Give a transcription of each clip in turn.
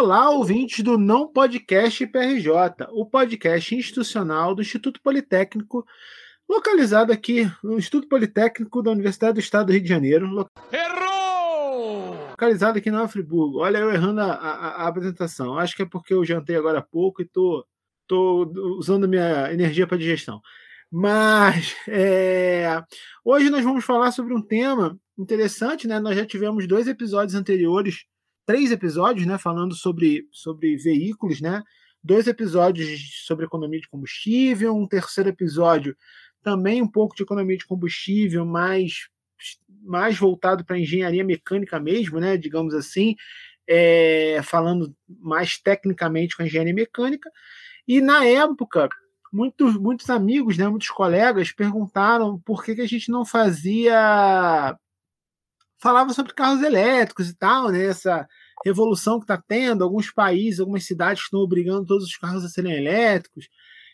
Olá, ouvintes do Não Podcast PRJ, o podcast institucional do Instituto Politécnico, localizado aqui no Instituto Politécnico da Universidade do Estado do Rio de Janeiro. Errou! Localizado aqui no Friburgo. Olha, eu errando a, a, a, apresentação. Acho que é porque eu jantei agora há pouco e tô, tô usando minha energia para digestão. Mas é, hoje nós vamos falar sobre um tema interessante, né? Nós já tivemos dois episódios anteriores três episódios, né, falando sobre, sobre veículos, né? Dois episódios sobre economia de combustível, um terceiro episódio também um pouco de economia de combustível, mais mais voltado para engenharia mecânica mesmo, né, digamos assim, é, falando mais tecnicamente com a engenharia mecânica. E na época, muitos, muitos amigos, né, muitos colegas perguntaram por que, que a gente não fazia falava sobre carros elétricos e tal, né? Essa revolução que está tendo, alguns países, algumas cidades estão obrigando todos os carros a serem elétricos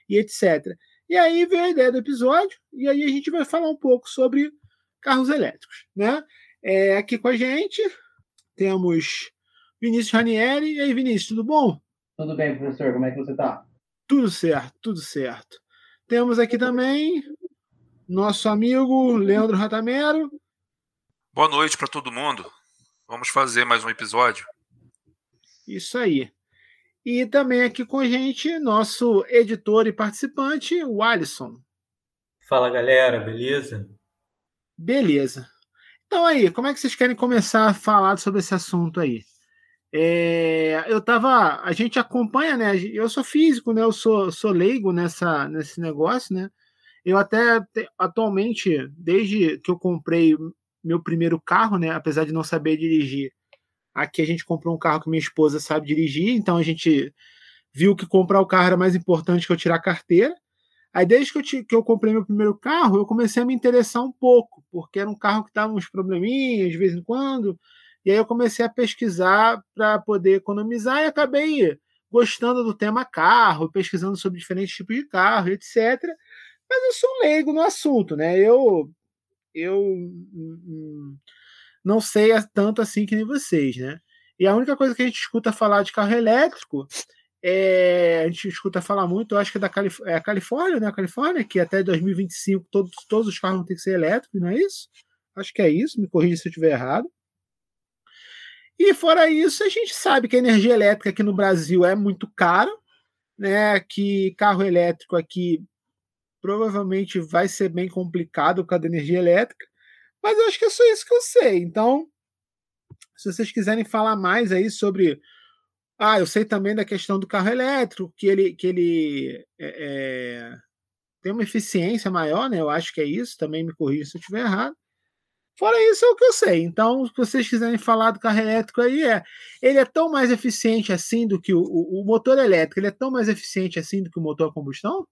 e etc. E aí veio a ideia do episódio, e aí a gente vai falar um pouco sobre carros elétricos, né? É, aqui com a gente temos Vinícius Ranieri. E aí, Vinícius, tudo bom? Tudo bem, professor. Como é que você está? Tudo certo, tudo certo. Temos aqui também nosso amigo Leandro Ratamero. Boa noite para todo mundo. Vamos fazer mais um episódio. Isso aí. E também aqui com a gente, nosso editor e participante, o Alisson. Fala galera, beleza? Beleza. Então aí, como é que vocês querem começar a falar sobre esse assunto aí? É, eu tava. A gente acompanha, né? Eu sou físico, né? Eu sou, sou leigo nessa, nesse negócio, né? Eu até atualmente, desde que eu comprei meu primeiro carro, né? Apesar de não saber dirigir. Aqui a gente comprou um carro que minha esposa sabe dirigir, então a gente viu que comprar o carro era mais importante que eu tirar a carteira. Aí, desde que eu, te, que eu comprei meu primeiro carro, eu comecei a me interessar um pouco, porque era um carro que dava uns probleminhas de vez em quando. E aí eu comecei a pesquisar para poder economizar e acabei gostando do tema carro, pesquisando sobre diferentes tipos de carro, etc. Mas eu sou leigo no assunto, né? Eu eu hum, hum, não sei tanto assim que nem vocês, né? E a única coisa que a gente escuta falar de carro elétrico é, a gente escuta falar muito, eu acho que é da Calif é Califórnia, né? A Califórnia, que até 2025 todos, todos os carros vão ter que ser elétricos, não é isso? Acho que é isso, me corrija se eu estiver errado. E fora isso, a gente sabe que a energia elétrica aqui no Brasil é muito cara, né? Que carro elétrico aqui provavelmente vai ser bem complicado por causa da energia elétrica, mas eu acho que é só isso que eu sei. Então, se vocês quiserem falar mais aí sobre. Ah, eu sei também da questão do carro elétrico, que ele, que ele é, é, tem uma eficiência maior, né? Eu acho que é isso, também me corrija se eu estiver errado. Fora isso é o que eu sei. Então, se vocês quiserem falar do carro elétrico aí, é, ele é tão mais eficiente assim do que o, o, o motor elétrico, ele é tão mais eficiente assim do que o motor a combustão?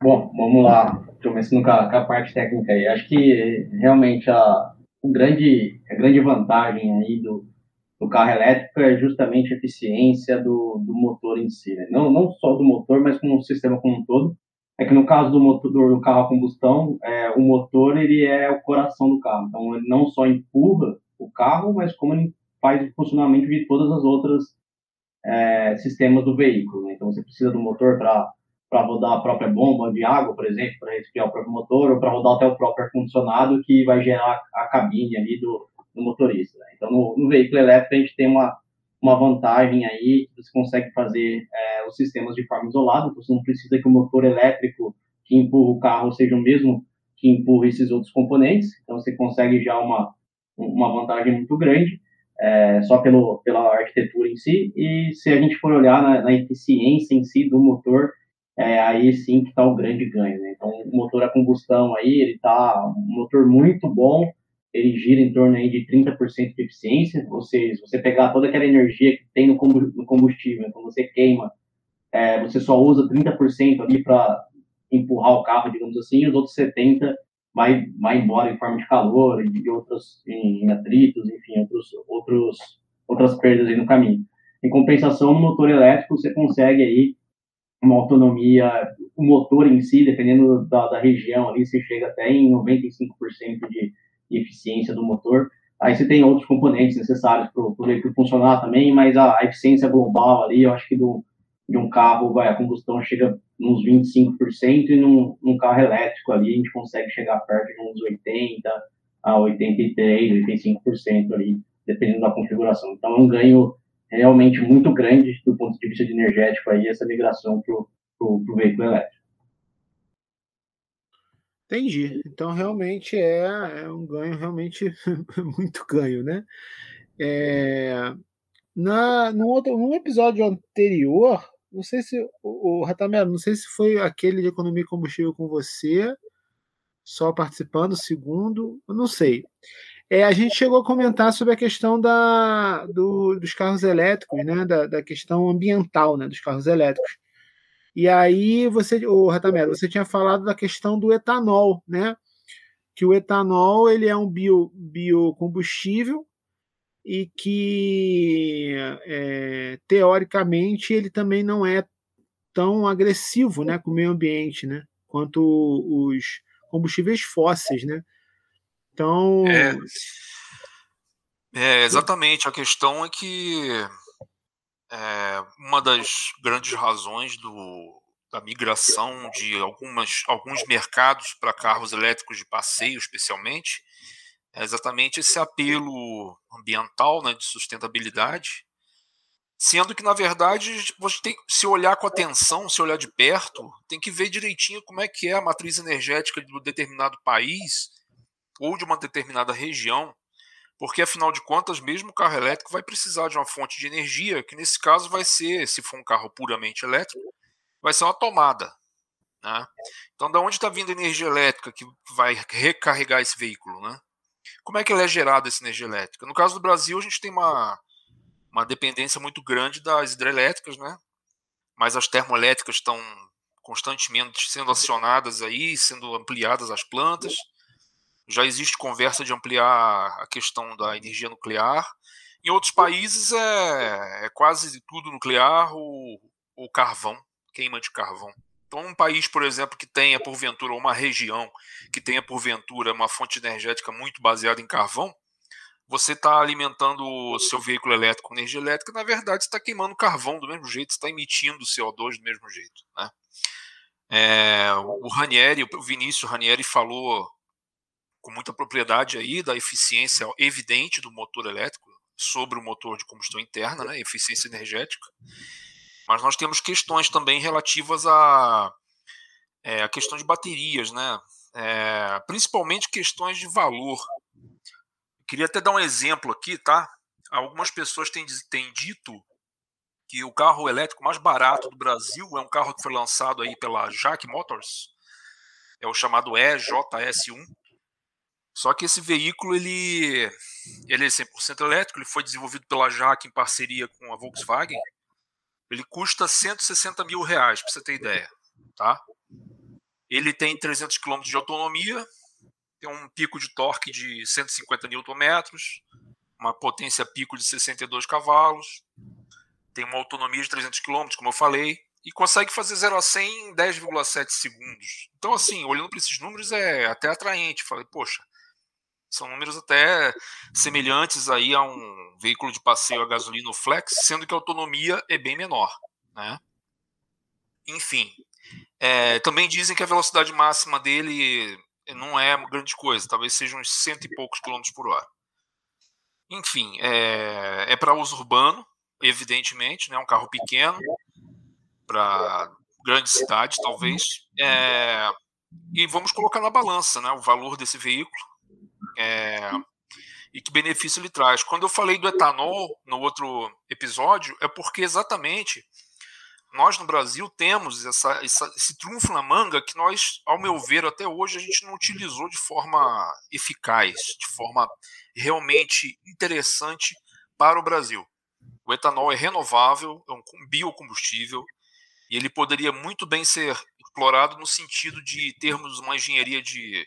Bom, vamos lá, começando com a, com a parte técnica aí. Acho que realmente a, o grande, a grande vantagem aí do, do carro elétrico é justamente a eficiência do, do motor em si. Né? Não, não só do motor, mas com o sistema como um todo. É que no caso do motor do carro a combustão, é, o motor ele é o coração do carro. Então ele não só empurra o carro, mas como ele faz o funcionamento de todas as outras é, sistemas do veículo. Né? Então você precisa do motor para para rodar a própria bomba de água, por exemplo, para resfriar o próprio motor, ou para rodar até o próprio ar-condicionado que vai gerar a cabine ali do, do motorista. Né? Então, no, no, veículo elétrico, a gente tem uma, uma vantagem aí, você consegue fazer é, os sistemas de forma isolada, você não precisa que o motor elétrico que empurra o carro seja o mesmo que empurra esses outros componentes, então você consegue já uma, uma vantagem muito grande. É, só pelo, pela arquitetura em si, e se a gente for olhar na, na eficiência em si do motor, é aí sim que está o grande ganho. Né? Então, o motor a combustão aí, ele está um motor muito bom, ele gira em torno aí de 30% de eficiência, ou seja, se você pegar toda aquela energia que tem no combustível, quando você queima, é, você só usa 30% ali para empurrar o carro, digamos assim, e os outros 70% vai, vai embora em forma de calor e outros em atritos, enfim, outros, outros, outras perdas aí no caminho. Em compensação, no motor elétrico, você consegue aí uma autonomia, o motor em si, dependendo da, da região ali, você chega até em 95% de, de eficiência do motor, Aí você tem outros componentes necessários para o veículo funcionar também, mas a, a, eficiência global ali, eu acho que do, de um carro, vai, a combustão chega uns 25%, e num, num carro elétrico ali a gente consegue chegar perto de uns 80% a 83%, 85% ali, dependendo da configuração. Então é um ganho realmente muito grande do ponto de vista de energético aí, essa migração para o veículo elétrico. Entendi. Então realmente é, é um ganho realmente muito ganho, né? É, na, no, outro, no episódio anterior, não sei se o, o Ratamelo, não sei se foi aquele de economia combustível com você, só participando, segundo, eu não sei. É, a gente chegou a comentar sobre a questão da, do, dos carros elétricos, né? Da, da, questão ambiental né? dos carros elétricos. E aí você, o Ratamelo, você tinha falado da questão do etanol, né? Que o etanol ele é um bio, biocombustível e que é, teoricamente ele também não é tão agressivo, né, com o meio ambiente, né, quanto os combustíveis fósseis, né? Então é, é exatamente. A questão é que é, uma das grandes razões do, da migração de algumas, alguns mercados para carros elétricos de passeio, especialmente, é exatamente esse apelo ambiental, né, de sustentabilidade, sendo que na verdade você tem se olhar com atenção, se olhar de perto, tem que ver direitinho como é que é a matriz energética de um determinado país ou de uma determinada região, porque afinal de contas, mesmo o carro elétrico vai precisar de uma fonte de energia, que nesse caso vai ser, se for um carro puramente elétrico, vai ser uma tomada. Né? Então, da onde está vindo a energia elétrica que vai recarregar esse veículo? Né? Como é que ela é gerada essa energia elétrica? No caso do Brasil, a gente tem uma, uma dependência muito grande das hidrelétricas, né? Mas as termoelétricas estão constantemente sendo acionadas aí, sendo ampliadas as plantas. Já existe conversa de ampliar a questão da energia nuclear. Em outros países é, é quase tudo nuclear ou, ou carvão, queima de carvão. Então, um país, por exemplo, que tenha porventura uma região que tenha porventura uma fonte energética muito baseada em carvão, você está alimentando o seu veículo elétrico com energia elétrica, na verdade, está queimando carvão do mesmo jeito, está emitindo CO2 do mesmo jeito. Né? É, o Ranieri, o Vinícius Ranieri falou com muita propriedade aí da eficiência evidente do motor elétrico sobre o motor de combustão interna, né, eficiência energética. Mas nós temos questões também relativas a, é, a questão de baterias, né? É, principalmente questões de valor. queria até dar um exemplo aqui, tá? Algumas pessoas têm, têm dito que o carro elétrico mais barato do Brasil é um carro que foi lançado aí pela Jack Motors, é o chamado EJS1. Só que esse veículo ele, ele é 100% elétrico, ele foi desenvolvido pela Jack em parceria com a Volkswagen ele custa 160 mil reais, para você ter ideia. Tá? Ele tem 300 km de autonomia, tem um pico de torque de 150 Nm, uma potência pico de 62 cavalos, tem uma autonomia de 300 km, como eu falei, e consegue fazer 0 a 100 em 10,7 segundos. Então, assim, olhando para esses números é até atraente. Falei, poxa, são números até semelhantes aí a um veículo de passeio a gasolina flex, sendo que a autonomia é bem menor. Né? Enfim, é, também dizem que a velocidade máxima dele não é grande coisa, talvez seja uns cento e poucos quilômetros por hora. Enfim, é, é para uso urbano, evidentemente, né, um carro pequeno, para grande cidade, talvez. É, e vamos colocar na balança né, o valor desse veículo é, e que benefício ele traz. Quando eu falei do etanol no outro episódio, é porque exatamente nós no Brasil temos essa, essa, esse trunfo na manga que nós, ao meu ver, até hoje a gente não utilizou de forma eficaz, de forma realmente interessante para o Brasil. O etanol é renovável, é um biocombustível, e ele poderia muito bem ser explorado no sentido de termos uma engenharia de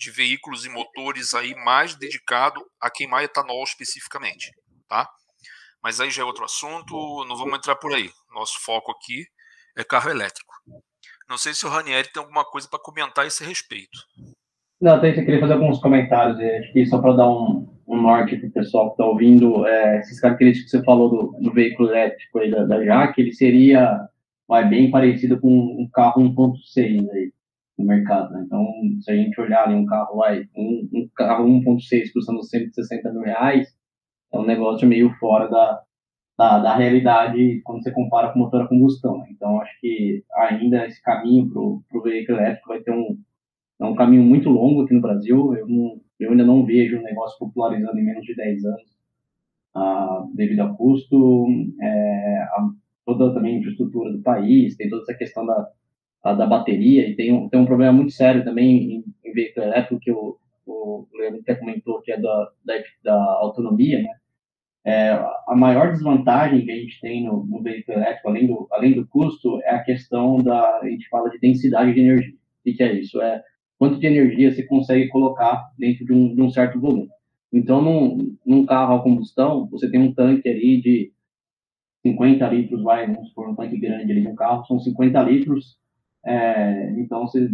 de veículos e motores aí mais dedicado a queimar etanol especificamente, tá? Mas aí já é outro assunto, não vamos entrar por aí. Nosso foco aqui é carro elétrico. Não sei se o Ranieri tem alguma coisa para comentar a esse respeito. Não, eu queria fazer alguns comentários, que só para dar um, um norte para o pessoal que está ouvindo, é, essas características que você falou do, do veículo elétrico aí da, da Jaque, ele seria vai, bem parecido com um carro 1.6 aí no mercado. Né? Então, se a gente olhar ali um carro, um, um carro 1.6 custando 160 mil reais, é um negócio meio fora da, da, da realidade quando você compara com motor a combustão. Né? Então, acho que ainda esse caminho para o veículo elétrico vai ter um, é um caminho muito longo aqui no Brasil. Eu, não, eu ainda não vejo o negócio popularizando em menos de 10 anos, devido ao custo, é, a, toda também a infraestrutura do país, tem toda essa questão da, a, da bateria, e tem um, tem um problema muito sério também em, em veículo elétrico, que o, o Leandro até comentou, que é da, da, da autonomia, né? É, a maior desvantagem que a gente tem no, no, veículo elétrico, além do, além do custo, é a questão da, a gente fala de densidade de energia. O que, é isso? É quanto de energia você consegue colocar dentro de um, de um certo volume. Então, num, num, carro a combustão, você tem um tanque ali de 50 litros, vai, vamos supor, um tanque grande ali no carro, são 50 litros, é, então você,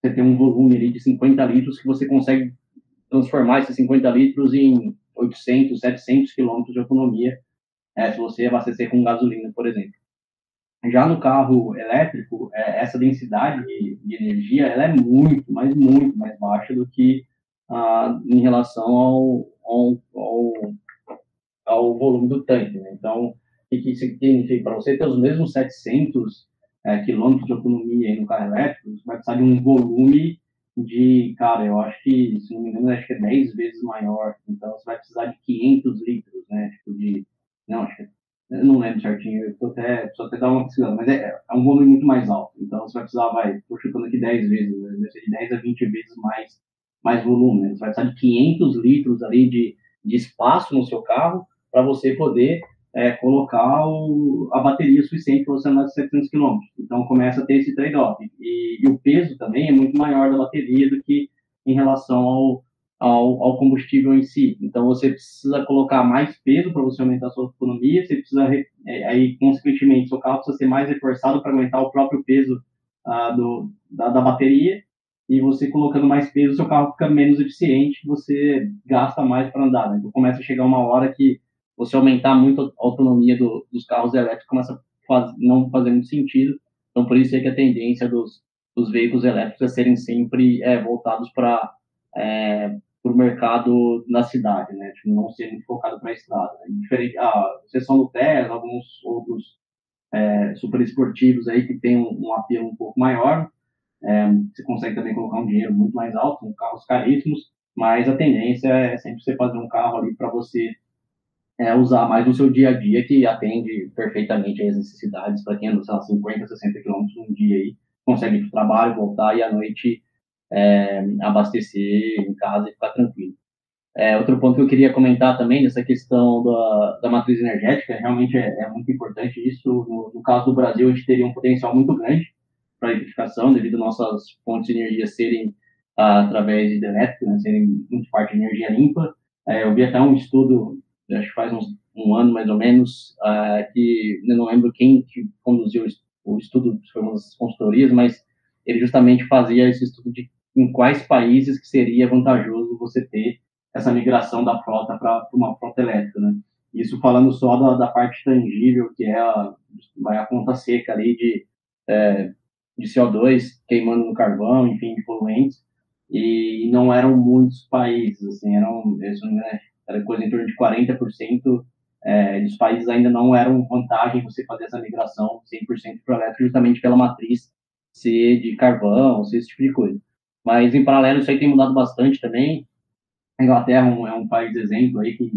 você tem um volume ali de 50 litros que você consegue transformar esses 50 litros em 800, 700 quilômetros de autonomia, é, se você abastecer com gasolina, por exemplo. Já no carro elétrico, é, essa densidade de, de, energia ela é muito, mas muito mais baixa do que ah, em relação ao, ao, ao, ao, volume do tanque. Né? Então, o que, isso significa? Para você ter os mesmos 700 é, quilômetros de autonomia no carro elétrico, você vai precisar de um volume de, cara, eu acho que, se não me engano, acho que é 10 vezes maior. Então, você vai precisar de 500 litros, né? Tipo de, não, acho que eu não lembro certinho, eu tô até, preciso até dar uma pesquisada, mas é, é um volume muito mais alto. Então, você vai precisar, vai, tô chutando aqui 10 vezes, né? deve ser de 10 a 20 vezes mais, mais volume. Né? Você vai precisar de 500 litros ali de, de espaço no seu carro para você poder é, colocar o, a bateria suficiente para você andar de 700 km. Então começa a ter esse trade-off. E, e, o peso também é muito maior da bateria do que em relação ao, ao, ao combustível em si. Então você precisa colocar mais peso para você aumentar a sua autonomia, você precisa, é, aí consequentemente, seu carro precisa ser mais reforçado para aguentar o próprio peso ah, do, da, da bateria. E você colocando mais peso, seu carro fica menos eficiente, você gasta mais para andar. Né? Então começa a chegar uma hora que você aumentar muito a autonomia do, dos carros elétricos começa a faz, não fazer muito sentido. Então, por isso é que a tendência dos, dos veículos elétricos é serem sempre é, voltados para é, o mercado na cidade, né? Tipo, não ser muito focado para a estrada. Né? Diferente, a exceção do Tesla, alguns outros é, super esportivos aí que tem um, um apelo um pouco maior, é, você consegue também colocar um dinheiro muito mais alto, em carros caríssimos, mas a tendência é sempre você fazer um carro ali para você é, usar mais no seu dia a dia, que atende perfeitamente as necessidades para quem anda, sei lá, 50, 60 quilômetros um dia aí, consegue ir para o trabalho, voltar e à noite é, abastecer em casa e ficar tranquilo. É, outro ponto que eu queria comentar também, nessa questão da, da matriz energética, realmente é, é muito importante isso. No, no, caso do Brasil, a gente teria um potencial muito grande para eletrificação, devido nossas fontes de energia serem ah, através de hidrelétrica, né, serem muito parte de energia limpa. É, eu vi até um estudo acho que faz uns, um ano mais ou menos, uh, que não lembro quem que conduziu o estudo, foi uma consultorias, mas ele justamente fazia esse estudo de em quais países que seria vantajoso você ter essa migração da frota para uma frota elétrica, né? Isso falando só da, da, parte tangível, que é a, a conta seca ali de, é, de CO2 queimando no carvão, enfim, de poluentes, e não eram muitos países, assim, eram, isso, né, era coisa em torno de 40% é, dos países ainda não eram vantagem você fazer essa migração 100% para elétrico, justamente pela matriz ser de carvão, ser esse tipo de coisa. Mas, em paralelo, isso aí tem mudado bastante também. A Inglaterra é um, é um país exemplo aí que,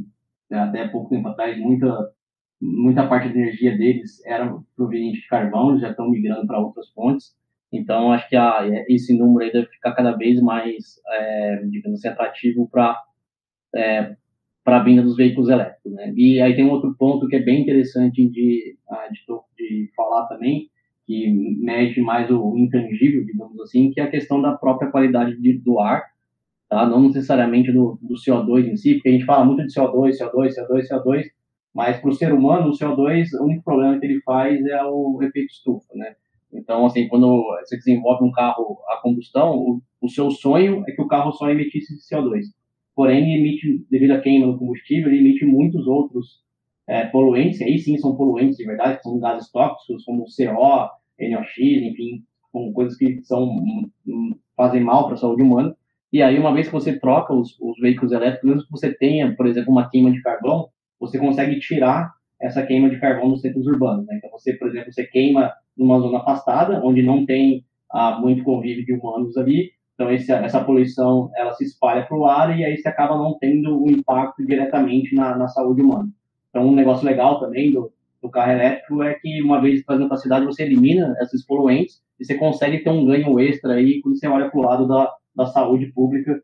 né, até pouco tempo atrás, muita, muita parte da energia deles era proveniente de carvão, já estão migrando para outras fontes. Então, acho que a, esse número aí deve ficar cada vez mais, é, digamos assim, atrativo para é, para a vinda dos veículos elétricos. Né? E aí tem um outro ponto que é bem interessante de, ah, de, de falar também, que mede mais o intangível, digamos assim, que é a questão da própria qualidade de, do ar, tá? não necessariamente do, do, CO2 em si, porque a gente fala muito de CO2, CO2, CO2, CO2, mas para o ser humano, o CO2, o único problema que ele faz é o efeito estufa, né? Então, assim, quando você desenvolve um carro a combustão, o, o seu sonho é que o carro só emitisse CO2. Porém emite, devido à queima do combustível, ele emite muitos outros é, poluentes, aí sim são poluentes de verdade, são gases tóxicos, como CO, NOx, enfim, coisas que são, hum, fazem mal para a saúde humana. E aí, uma vez que você troca os, os veículos elétricos, mesmo que você tenha, por exemplo, uma queima de carvão, você consegue tirar essa queima de carvão nos centros urbanos. Né? Então, você, por exemplo, você queima numa zona afastada, onde não tem ah, muito convívio de humanos ali, então esse, essa poluição ela se espalha para o ar e aí você acaba não tendo um impacto diretamente na, na saúde humana. Então, um negócio legal também do, do carro elétrico é que, uma vez trazendo para a cidade, você elimina esses poluentes e você consegue ter um ganho extra aí quando você olha para o lado da, da saúde pública,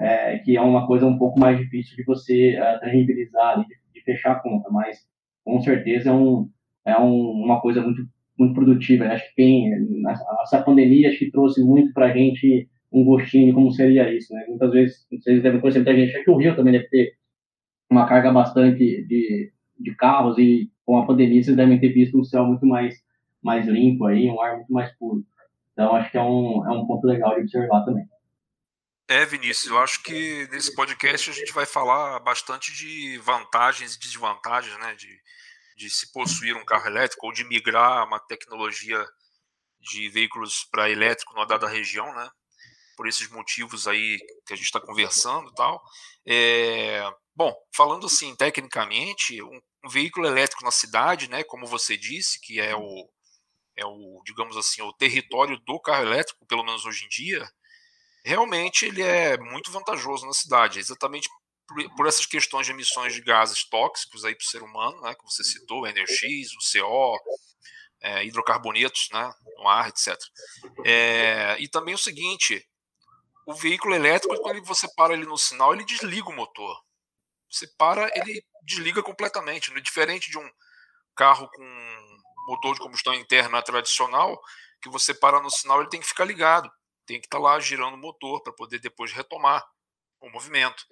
é, que é uma coisa um pouco mais difícil de você é, tangibilizar, de, de, fechar a conta, mas com certeza é, um, é um, uma coisa muito, muito produtiva. Acho que tem, essa pandemia acho que trouxe muito para a gente um gostinho de como seria isso. Né? Muitas vezes, vocês devem conhecer muita gente, que o Rio também deve ter uma carga bastante de, de carros e com a pandemia vocês devem ter visto um céu muito mais, mais limpo aí, um ar muito mais puro. Então, acho que é um, é um ponto legal de observar também. É, Vinícius, eu acho que nesse podcast a gente vai falar bastante de vantagens e desvantagens, né, de, de se possuir um carro elétrico ou de migrar uma tecnologia de veículos para elétrico numa dada região, né, por esses motivos aí que a gente está conversando e tal. É, bom, falando assim tecnicamente, um, um, veículo elétrico na cidade, né, como você disse, que é o, é o, digamos assim, o território do carro elétrico, pelo menos hoje em dia, realmente ele é muito vantajoso na cidade, exatamente por, por essas questões de emissões de gases tóxicos aí para o ser humano, né, que você citou, o NOx, o CO, é, hidrocarbonetos né, no ar, etc. É, e também o seguinte, o veículo elétrico, quando você para ele no sinal, ele desliga o motor. Você para, ele desliga completamente. É diferente de um carro com motor de combustão interna tradicional, que você para no sinal, ele tem que ficar ligado tem que estar tá lá girando o motor para poder depois retomar o movimento.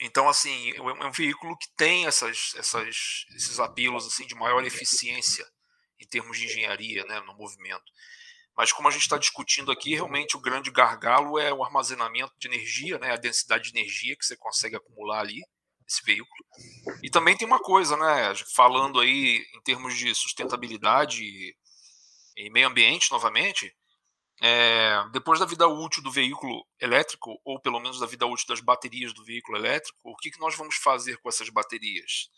Então, assim, é um veículo que tem essas, essas, esses apelos assim, de maior eficiência em termos de engenharia né, no movimento. Mas como a gente está discutindo aqui, realmente o grande gargalo é o armazenamento de energia, né, a densidade de energia que você consegue acumular ali, esse veículo. E também tem uma coisa, né, falando aí em termos de sustentabilidade e meio ambiente novamente, é, depois da vida útil do veículo elétrico, ou pelo menos da vida útil das baterias do veículo elétrico, o que, que nós vamos fazer com essas baterias?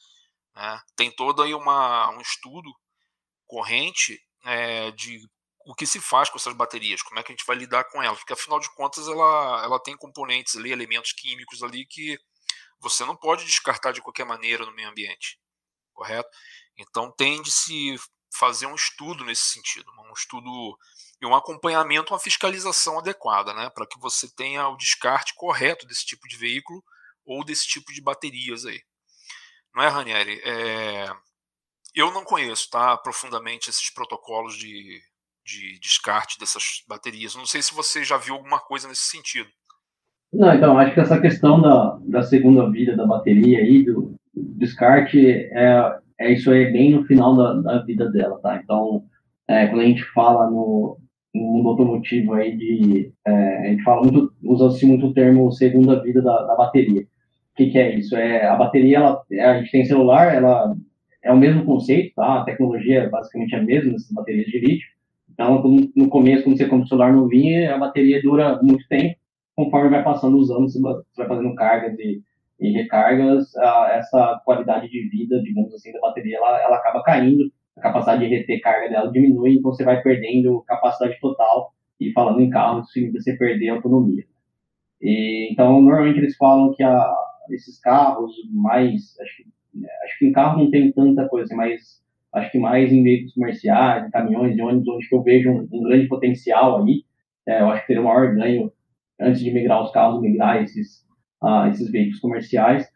É, tem todo aí uma, um estudo corrente é, de o que se faz com essas baterias, como é que a gente vai lidar com elas, porque afinal de contas ela, ela tem componentes ali, elementos químicos ali que você não pode descartar de qualquer maneira no meio ambiente, correto? Então tem de se fazer um estudo nesse sentido, um estudo e um acompanhamento, uma fiscalização adequada, né, para que você tenha o descarte correto desse tipo de veículo ou desse tipo de baterias aí. Não é, Ranieri? É... Eu não conheço tá, profundamente esses protocolos de, de descarte dessas baterias. Não sei se você já viu alguma coisa nesse sentido. Não, então, acho que essa questão da, da segunda vida da bateria aí, do descarte, é, é isso aí bem no final da, da vida dela, tá? Então, é, quando a gente fala no, no mundo automotivo aí de é, a gente fala muito usa-se muito o termo segunda vida da, da bateria o que, que, é isso é a bateria ela a gente tem celular ela é o mesmo conceito tá a tecnologia é basicamente a mesma dessas baterias de lítio então no começo quando você compra o celular novinho a bateria dura muito tempo conforme vai passando os anos você vai fazendo cargas e, e recargas a, essa qualidade de vida digamos assim da bateria ela, ela acaba caindo a capacidade de reter carga dela diminui, então você vai perdendo capacidade total. E falando em carro, isso significa você perder autonomia. E, então, normalmente eles falam que a, esses carros mais. Acho que, acho que em carro não tem tanta coisa, mas acho que mais em veículos comerciais, em caminhões, de ônibus, onde eu vejo um, um grande potencial aí. É, eu acho que teria o maior ganho antes de migrar os carros, migrar esses, uh, esses veículos comerciais.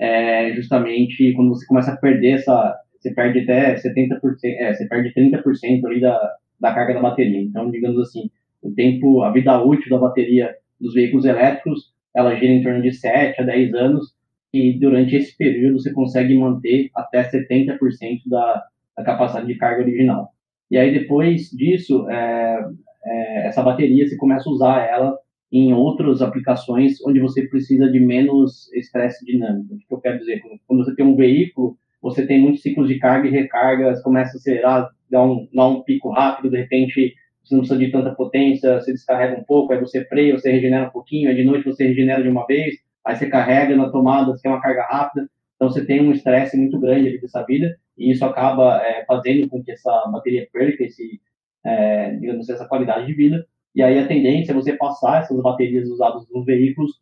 É justamente quando você começa a perder essa, você perde até 70%, é, você perde 30% ali da, da carga da bateria. Então, digamos assim, o tempo, a vida útil da bateria dos veículos elétricos, ela gira em torno de 7 a 10 anos, e durante esse período você consegue manter até 70% da, da capacidade de carga original. E aí, depois disso, é, é, essa bateria, você começa a usar ela em outras aplicações onde você precisa de menos estresse dinâmico. O que eu quero dizer? Quando você tem um veículo, você tem muitos ciclos de carga e recarga, você começa a acelerar, dá um, dá um pico rápido, de repente você não precisa de tanta potência, você descarrega um pouco, aí você freia, você regenera um pouquinho, aí de noite você regenera de uma vez, aí você carrega na tomada, você tem uma carga rápida, então você tem um estresse muito grande ali dessa vida, e isso acaba é, fazendo com que essa bateria perca esse, é, digamos essa qualidade de vida, e aí a tendência é você passar essas baterias usadas nos veículos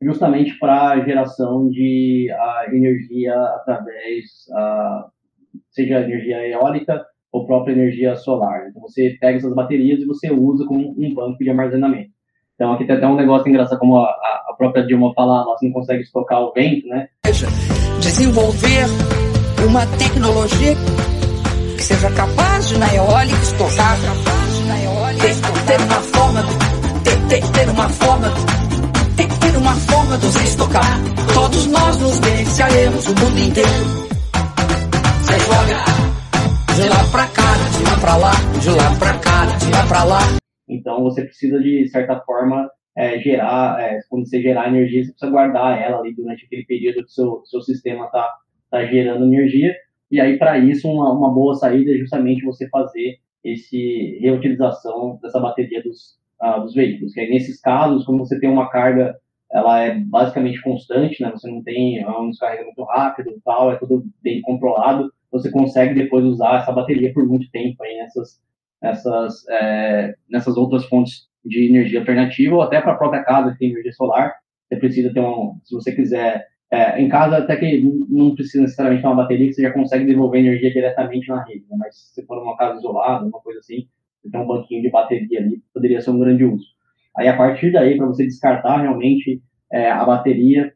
justamente para geração de a, energia através, a, seja energia eólica ou própria energia solar. Então você pega essas baterias e você usa como um banco de armazenamento. Então aqui tem até um negócio engraçado, como a, a própria Dilma fala, nós não consegue estocar o vento, né? Desenvolver uma tecnologia que seja capaz de na eólica estocar tem que ter uma forma, tem, tem que ter uma forma, tem que ter uma forma de se estocar. Todos nós nos beneficiaremos, o mundo inteiro. Você joga de lá pra cá, de lá pra lá, de lá pra cá, de lá pra lá. Então você precisa de certa forma é, gerar, é, quando você gerar energia, você precisa guardar ela ali durante aquele período que o seu, seu sistema está tá gerando energia. E aí, para isso, uma, uma boa saída é justamente você fazer esse reutilização dessa bateria dos, uh, dos veículos. Que aí, nesses casos, como você tem uma carga, ela é basicamente constante, né? Você não tem um descarregamento rápido e tal, é tudo bem controlado. Você consegue depois usar essa bateria por muito tempo aí nessas, nessas, é, nessas outras fontes de energia alternativa ou até para a própria casa que tem energia solar. Você precisa ter um, se você quiser é, em casa, até que não precisa necessariamente ter uma bateria, que você já consegue desenvolver energia diretamente na rede. Né? Mas se for uma casa isolada, uma coisa assim, você tem um banquinho de bateria ali, poderia ser um grande uso. Aí, a partir daí, para você descartar realmente é, a bateria,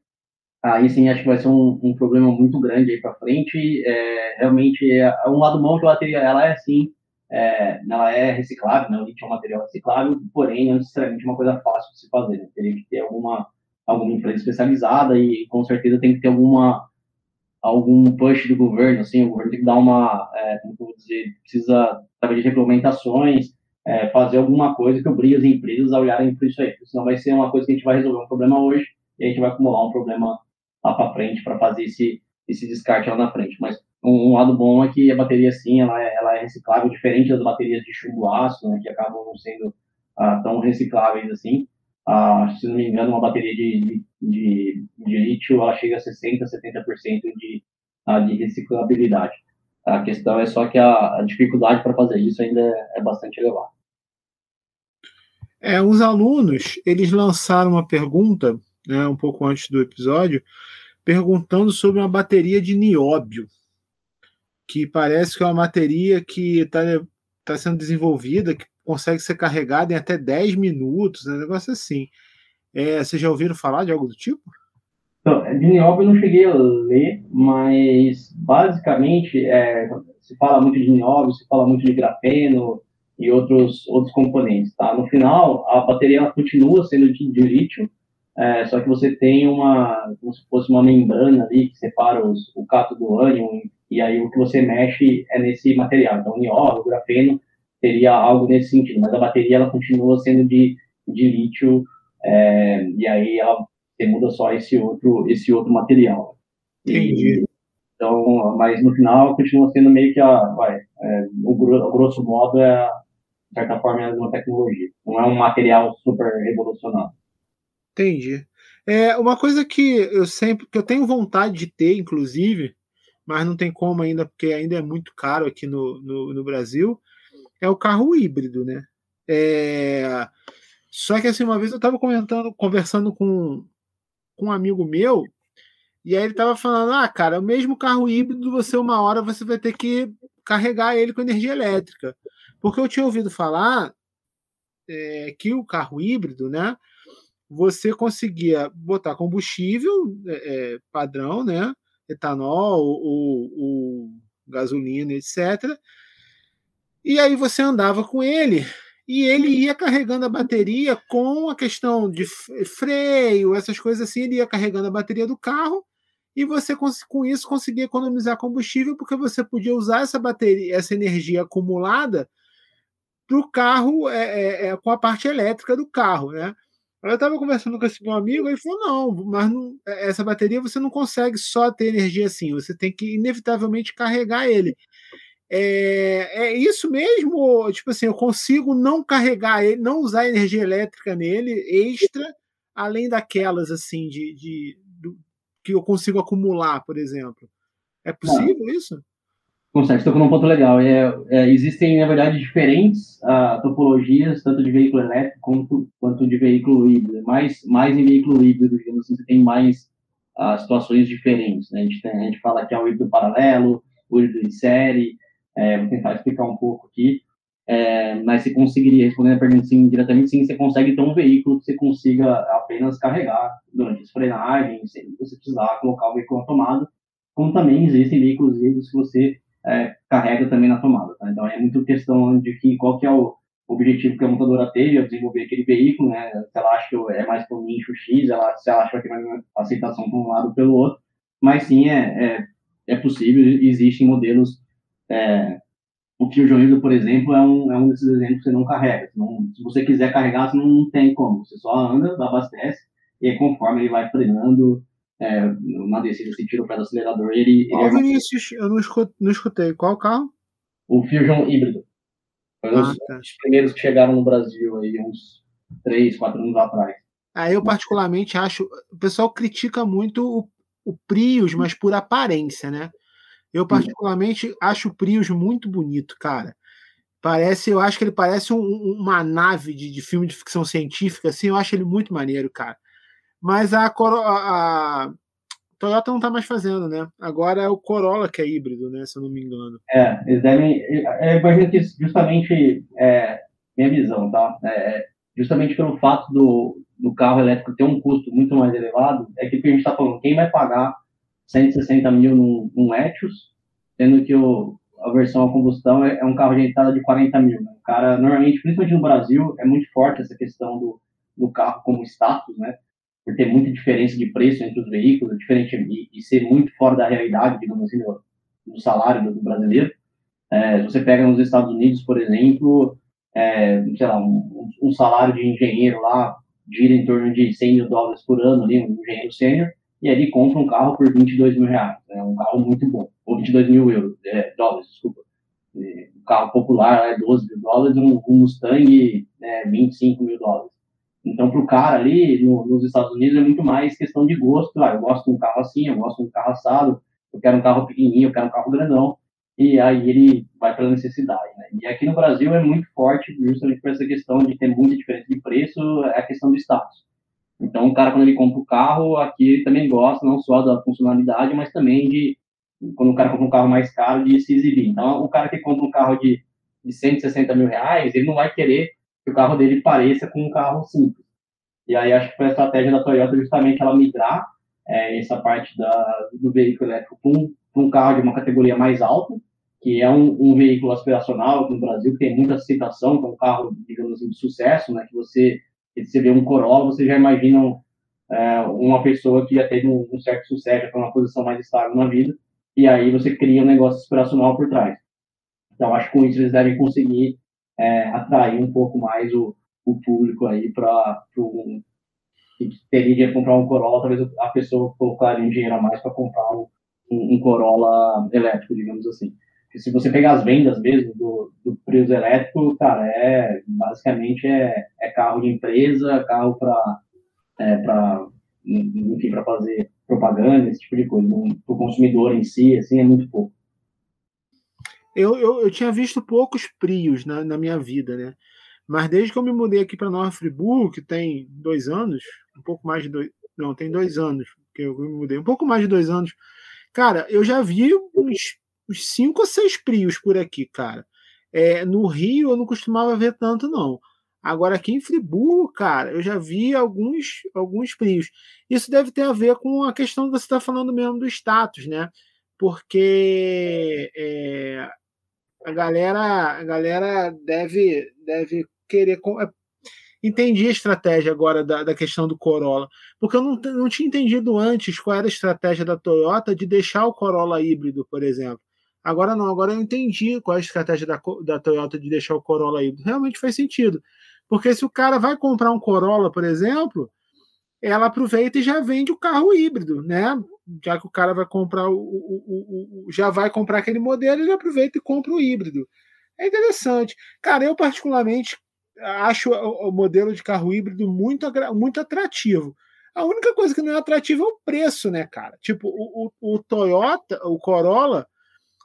aí sim acho que vai ser um, um problema muito grande aí para frente. É, realmente, é, um lado bom que a bateria ela é assim, é, ela é reciclável, né? o lítio é um material reciclável, porém, não necessariamente uma coisa fácil de se fazer. Né? Teria que ter alguma alguma empresa especializada e com certeza tem que ter alguma algum push do governo, assim, o governo tem que dar uma, é, como eu vou dizer, precisa, através de regulamentações, é, fazer alguma coisa que obrigue as empresas a olharem para isso aí, senão vai ser uma coisa que a gente vai resolver um problema hoje e a gente vai acumular um problema lá para frente para fazer esse, esse descarte lá na frente. Mas um, um, lado bom é que a bateria, sim, ela é, ela é reciclável, diferente das baterias de chumbo aço, né, que acabam não sendo ah, tão recicláveis assim ah, se não me engano, uma bateria de, de, de, lítio ela chega a 60%, 70% de, ah, de reciclabilidade. A questão é só que a, a dificuldade para fazer isso ainda é, é bastante elevada. É, os alunos eles lançaram uma pergunta, né, um pouco antes do episódio, perguntando sobre uma bateria de nióbio, que parece que é uma bateria que está tá sendo desenvolvida, que consegue ser carregado em até 10 minutos, né? um negócio assim. É, vocês já ouviram falar de algo do tipo? De nióbio eu não cheguei a ler, mas basicamente é, se fala muito de nióbio, se fala muito de grafeno e outros, outros componentes. Tá? No final, a bateria continua sendo de, de lítio, é, só que você tem uma, como se fosse uma membrana ali que separa os, o cato do ânion, e aí o que você mexe é nesse material. Então, o nióbio, o grafeno, seria algo nesse sentido, mas a bateria ela continua sendo de, de lítio, é, e aí ela você muda só esse outro, esse outro material. Entendi. E, então, mas no final continua sendo meio que a, vai, é, o, o, grosso modo é, de certa forma, é uma tecnologia. Não é um material super revolucionário. Entendi. É uma coisa que eu sempre, que eu tenho vontade de ter, inclusive, mas não tem como ainda, porque ainda é muito caro aqui no, no, no Brasil, é o carro híbrido, né? É... Só que assim, uma vez eu estava comentando, conversando com, com um amigo meu, e aí ele estava falando: ah, cara, o mesmo carro híbrido, você uma hora você vai ter que carregar ele com energia elétrica. Porque eu tinha ouvido falar é, que o carro híbrido, né? Você conseguia botar combustível é, é padrão, né? Etanol, ou, ou gasolina, etc e aí você andava com ele e ele ia carregando a bateria com a questão de freio, essas coisas assim, ele ia carregando a bateria do carro e você com isso conseguia economizar combustível porque você podia usar essa bateria, essa energia acumulada para o carro é, é, é, com a parte elétrica do carro, né? Eu estava conversando com esse meu amigo, ele falou: não, mas não, é, essa bateria você não consegue só ter energia assim, você tem que inevitavelmente carregar ele. É, é isso mesmo? Tipo assim, eu consigo não carregar ele, não usar energia elétrica nele extra, além daquelas assim de, de, que eu consigo acumular, por exemplo. É possível não. isso? Consegue, estou com um ponto legal. É, é, existem, na verdade, diferentes uh, topologias, tanto de veículo elétrico quanto, quanto de veículo híbrido. Mais, mais em veículo híbrido, digamos assim, você tem mais uh, situações diferentes. Né? A, gente tem, a gente fala que é o híbrido paralelo, o híbrido em série, é, vou tentar explicar um pouco aqui. É, mas você conseguiria, respondendo a pergunta sim, diretamente, sim, você consegue ter um veículo que você consiga apenas carregar durante as frenagens, sem você precisar colocar o veículo na tomada, como também existem veículos híbridos que você é, carrega também na tomada. Tá? Então é muito questão de que qual que é o objetivo que a montadora teve ao desenvolver aquele veículo, né? Se ela acha que é mais para um nicho X, ela, se ela acha que vai ter aceitação para um lado ou pelo outro, mas sim é, é, é possível, existem modelos é, o Fusion Hydro, por exemplo, é um, é um desses exemplos que você não carrega. Não, se você quiser carregar, você não tem como. Você só anda, abastece, e aí conforme ele vai frenando, é, uma descida, você tira o pé do acelerador ele... Qual, ele é... Vinícius? Eu não escutei, não escutei. Qual carro? O Fusion híbrido. Foi ah, os, tá. os, primeiros que chegaram no Brasil aí, uns 3, 4 anos atrás. Ah, eu particularmente acho... O pessoal critica muito o, o Prius, mas por aparência, né? Eu, particularmente, acho o Prius muito bonito, cara. Parece, eu acho que ele parece um, uma nave de, de, filme de ficção científica, assim, eu acho ele muito maneiro, cara. Mas a, a, a Toyota não tá mais fazendo, né? Agora é o Corolla que é híbrido, né? Se eu não me engano. É, eles devem. É, imagino que justamente é, minha visão, tá? É, justamente pelo fato do, do carro elétrico ter um custo muito mais elevado, é que a gente está falando, quem vai pagar 160 mil num, num Etios, sendo que o, a versão a combustão é, é, um carro de entrada de 40 mil. Né? O cara, normalmente, principalmente no Brasil, é muito forte essa questão do, do carro como status, né? Por ter muita diferença de preço entre os veículos, é diferente e, e ser muito fora da realidade, digamos assim, do, do salário do, do brasileiro. É, você pega nos Estados Unidos, por exemplo, é, sei lá, um, um, salário de engenheiro lá gira em torno de 100 mil dólares por ano, ali, um engenheiro sênior, e ele compra um carro por 22 mil reais. É né? um carro muito bom. Ou 22 mil euros, é, dólares, desculpa. Um carro popular é 12 mil dólares, um, um Mustang é 25 mil dólares. Então, para o cara ali no, nos Estados Unidos é muito mais questão de gosto. Ah, eu gosto de um carro assim, eu gosto de um carro assado, eu quero um carro pequenininho, eu quero um carro grandão. E aí ele vai pela necessidade. Né? E aqui no Brasil é muito forte, justamente por essa questão de ter muita diferença de preço, é a questão do status. Então, o cara, quando ele compra o carro, aqui ele também gosta não só da funcionalidade, mas também de, quando o cara compra um carro mais caro, de se exibir. Então, o cara que compra um carro de, de 160 mil reais, ele não vai querer que o carro dele pareça com um carro simples. E aí, acho que foi a estratégia da Toyota justamente ela migrar é, essa parte da, do veículo elétrico para um, um, carro de uma categoria mais alta, que é um, um veículo aspiracional no Brasil, que tem muita aceitação, que é um carro, digamos assim, de sucesso, né, que você você vê um Corolla, você já imagina é, uma pessoa que já teve um, um certo sucesso, já está numa posição mais estável na vida, e aí você cria um negócio inspiracional por trás. Então, acho que com isso eles devem conseguir é, atrair um pouco mais o, o público aí para que teria de comprar um Corolla, talvez a pessoa colocaria dinheiro a mais para comprar um, um, um Corolla elétrico, digamos assim. Porque se você pegar as vendas mesmo do, do Prius elétrico, cara, é basicamente é, é carro de empresa, carro para é, para enfim, para fazer propaganda, esse tipo de coisa. Para o consumidor em si, assim, é muito pouco. Eu, eu, eu tinha visto poucos Prius na, na minha vida, né? Mas desde que eu me mudei aqui para Nova Friburgo, que tem dois anos, um pouco mais de dois. Não, tem dois anos que eu me mudei, um pouco mais de dois anos. Cara, eu já vi uns uns cinco ou seis prios por aqui, cara. É, no Rio eu não costumava ver tanto, não. Agora aqui em Friburgo, cara, eu já vi alguns, alguns prios. Isso deve ter a ver com a questão que você está falando mesmo do status, né? Porque é, a galera, a galera deve, deve querer entendi a estratégia agora da, da questão do Corolla, porque eu não, não tinha entendido antes qual era a estratégia da Toyota de deixar o Corolla híbrido, por exemplo. Agora não, agora eu entendi qual é a estratégia da, da Toyota de deixar o Corolla híbrido. Realmente faz sentido. Porque se o cara vai comprar um Corolla, por exemplo, ela aproveita e já vende o carro híbrido, né? Já que o cara vai comprar o, o, o, o já vai comprar aquele modelo, ele aproveita e compra o híbrido. É interessante. Cara, eu particularmente acho o, modelo de carro híbrido muito, muito atrativo. A única coisa que não é atrativa é o preço, né, cara? Tipo, o, o, o Toyota, o Corolla,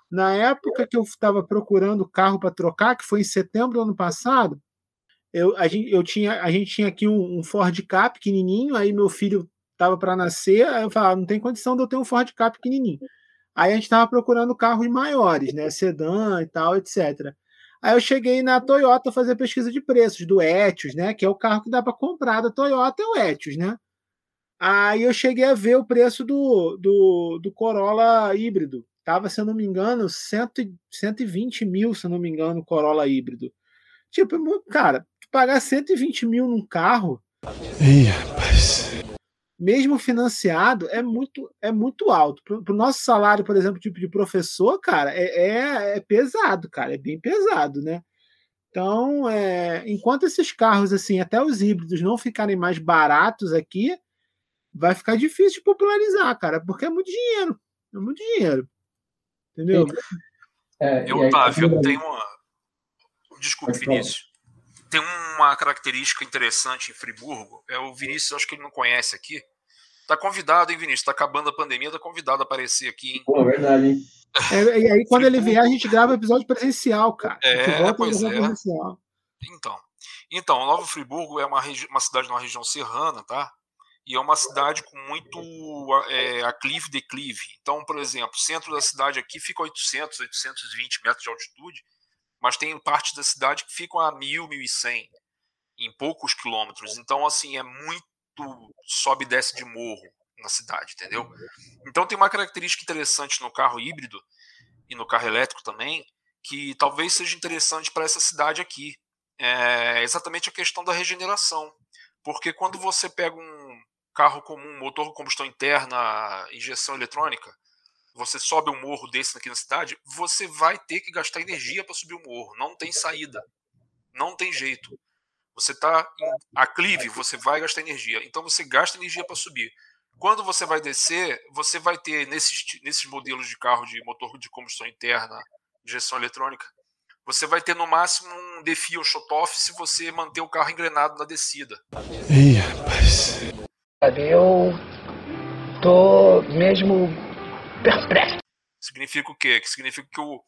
na época que eu estava procurando carro para trocar, que foi em setembro do ano passado, eu, a, gente, eu tinha, a gente tinha aqui um, um Ford Ka pequenininho, aí meu filho estava para nascer, eu falava, ah, não tem condição de eu ter um Ford Ka pequenininho. Aí a gente estava procurando carros maiores, né, sedã e tal, etc. Aí eu cheguei na Toyota fazer pesquisa de preços do Etios, né, que é o carro que dá para comprar da Toyota, é o Etios, né? Aí eu cheguei a ver o preço do, do, do Corolla híbrido. Tava, se eu não me engano, cento, 120 mil, se eu não me engano, Corolla híbrido. Tipo, cara, pagar 120 mil num carro. Ih, rapaz. Mesmo financiado, é muito, é muito alto. Para o nosso salário, por exemplo, tipo de professor, cara, é, é, é, pesado, cara, é bem pesado, né? Então, é, enquanto esses carros, assim, até os híbridos não ficarem mais baratos aqui, vai ficar difícil de popularizar, cara, porque é muito dinheiro. É muito dinheiro. Entendeu? É, eu, Otávio, tenho uma. Desculpe, Vinícius tem uma característica interessante em Friburgo. É o Vinícius, acho que ele não conhece aqui. Tá convidado, hein, Vinícius? Tá acabando a pandemia, tá convidado a aparecer aqui, hein? Pô, verdade, hein? É, e aí, quando ele vier, a gente grava episódio presencial, cara. É, pois é. Presencial. Então, então, Nova Friburgo é uma, uma cidade numa região serrana, tá? E é uma cidade com muito é, aclive declive. Então, por exemplo, o centro da cidade aqui fica a 800, 820 metros de altitude mas tem parte da cidade que ficam a 1000, 1100 em poucos quilômetros. Então, assim, é muito sobe e desce de morro na cidade, entendeu? Então, tem uma característica interessante no carro híbrido e no carro elétrico também, que talvez seja interessante para essa cidade aqui. É exatamente a questão da regeneração. Porque quando você pega um carro comum, motor com combustão interna, injeção eletrônica, você sobe um morro desse aqui na cidade, você vai ter que gastar energia para subir o morro. Não tem saída. Não tem jeito. Você está em aclive, você vai gastar energia. Então você gasta energia para subir. Quando você vai descer, você vai ter nesses, nesses modelos de carro de motor de combustão interna, injeção eletrônica, você vai ter no máximo um defio shut-off se você manter o carro engrenado na descida. Ih, rapaz. Eu tô mesmo perplexo. Significa o quê? Que significa que o,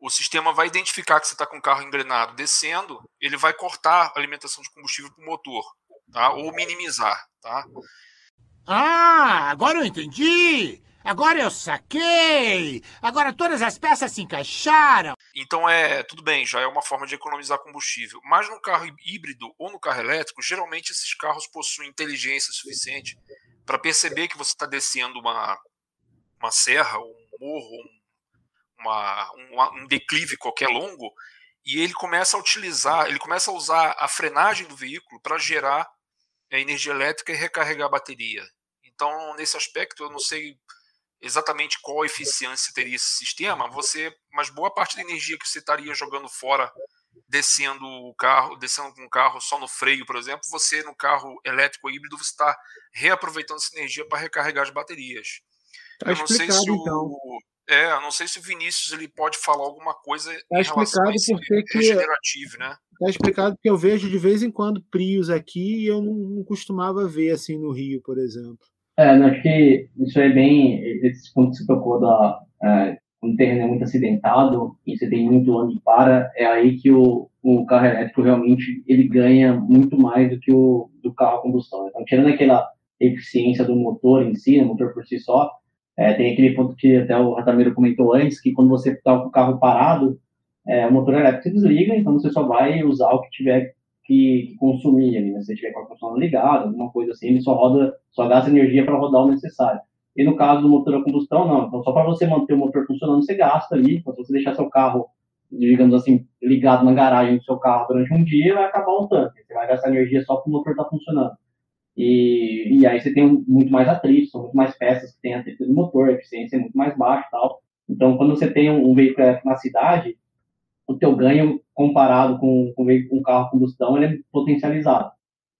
o sistema vai identificar que você está com o carro engrenado descendo, ele vai cortar a alimentação de combustível para o motor, tá? ou minimizar. Tá? Ah, agora eu entendi! Agora eu saquei! Agora todas as peças se encaixaram! Então é, tudo bem, já é uma forma de economizar combustível. Mas no carro híbrido ou no carro elétrico, geralmente esses carros possuem inteligência suficiente para perceber que você está descendo uma, uma serra, um morro, uma, um, um declive qualquer longo, e ele começa a utilizar, ele começa a usar a frenagem do veículo para gerar é, energia elétrica e recarregar a bateria. Então, nesse aspecto, eu não sei exatamente qual eficiência teria esse sistema, você, mas boa parte da energia que você estaria jogando fora descendo o carro, descendo com o carro só no freio, por exemplo, você no carro elétrico híbrido você está reaproveitando essa energia para recarregar as baterias. Tá eu não sei se o, então. É, eu não sei se o Vinícius ele pode falar alguma coisa tá em relação a esse porque regenerativo, que, né? Tá explicado que eu vejo de vez em quando Prius aqui e eu não, não costumava ver assim no Rio, por exemplo. É, acho que isso é bem. Esse ponto que você tocou da. É, quando o terreno é muito acidentado e você tem muito onde para, é aí que o, o carro elétrico realmente ele ganha muito mais do que o do carro a combustão. Então, tirando aquela eficiência do motor em si, o motor por si só, é, tem aquele ponto que até o Ratamiro comentou antes, que quando você está com o carro parado, é, o motor elétrico desliga, então você só vai usar o que tiver que, consumir ali, né? Se tiver com a função ligada, alguma coisa assim, ele só roda, só gasta energia para rodar o necessário. E no caso do motor a combustão, não. Então, só para você manter o motor funcionando, você gasta ali. Então, se você deixar seu carro, digamos assim, ligado na garagem do seu carro durante um dia, vai acabar o tanque. Você vai gastar energia só para o motor estar tá funcionando. E, e aí você tem muito mais atritos, são muito mais peças que têm atrito do motor, a eficiência é muito mais baixa e tal. Então, quando você tem um, um veículo na cidade, o teu ganho comparado com, com um carro combustão, ele é potencializado.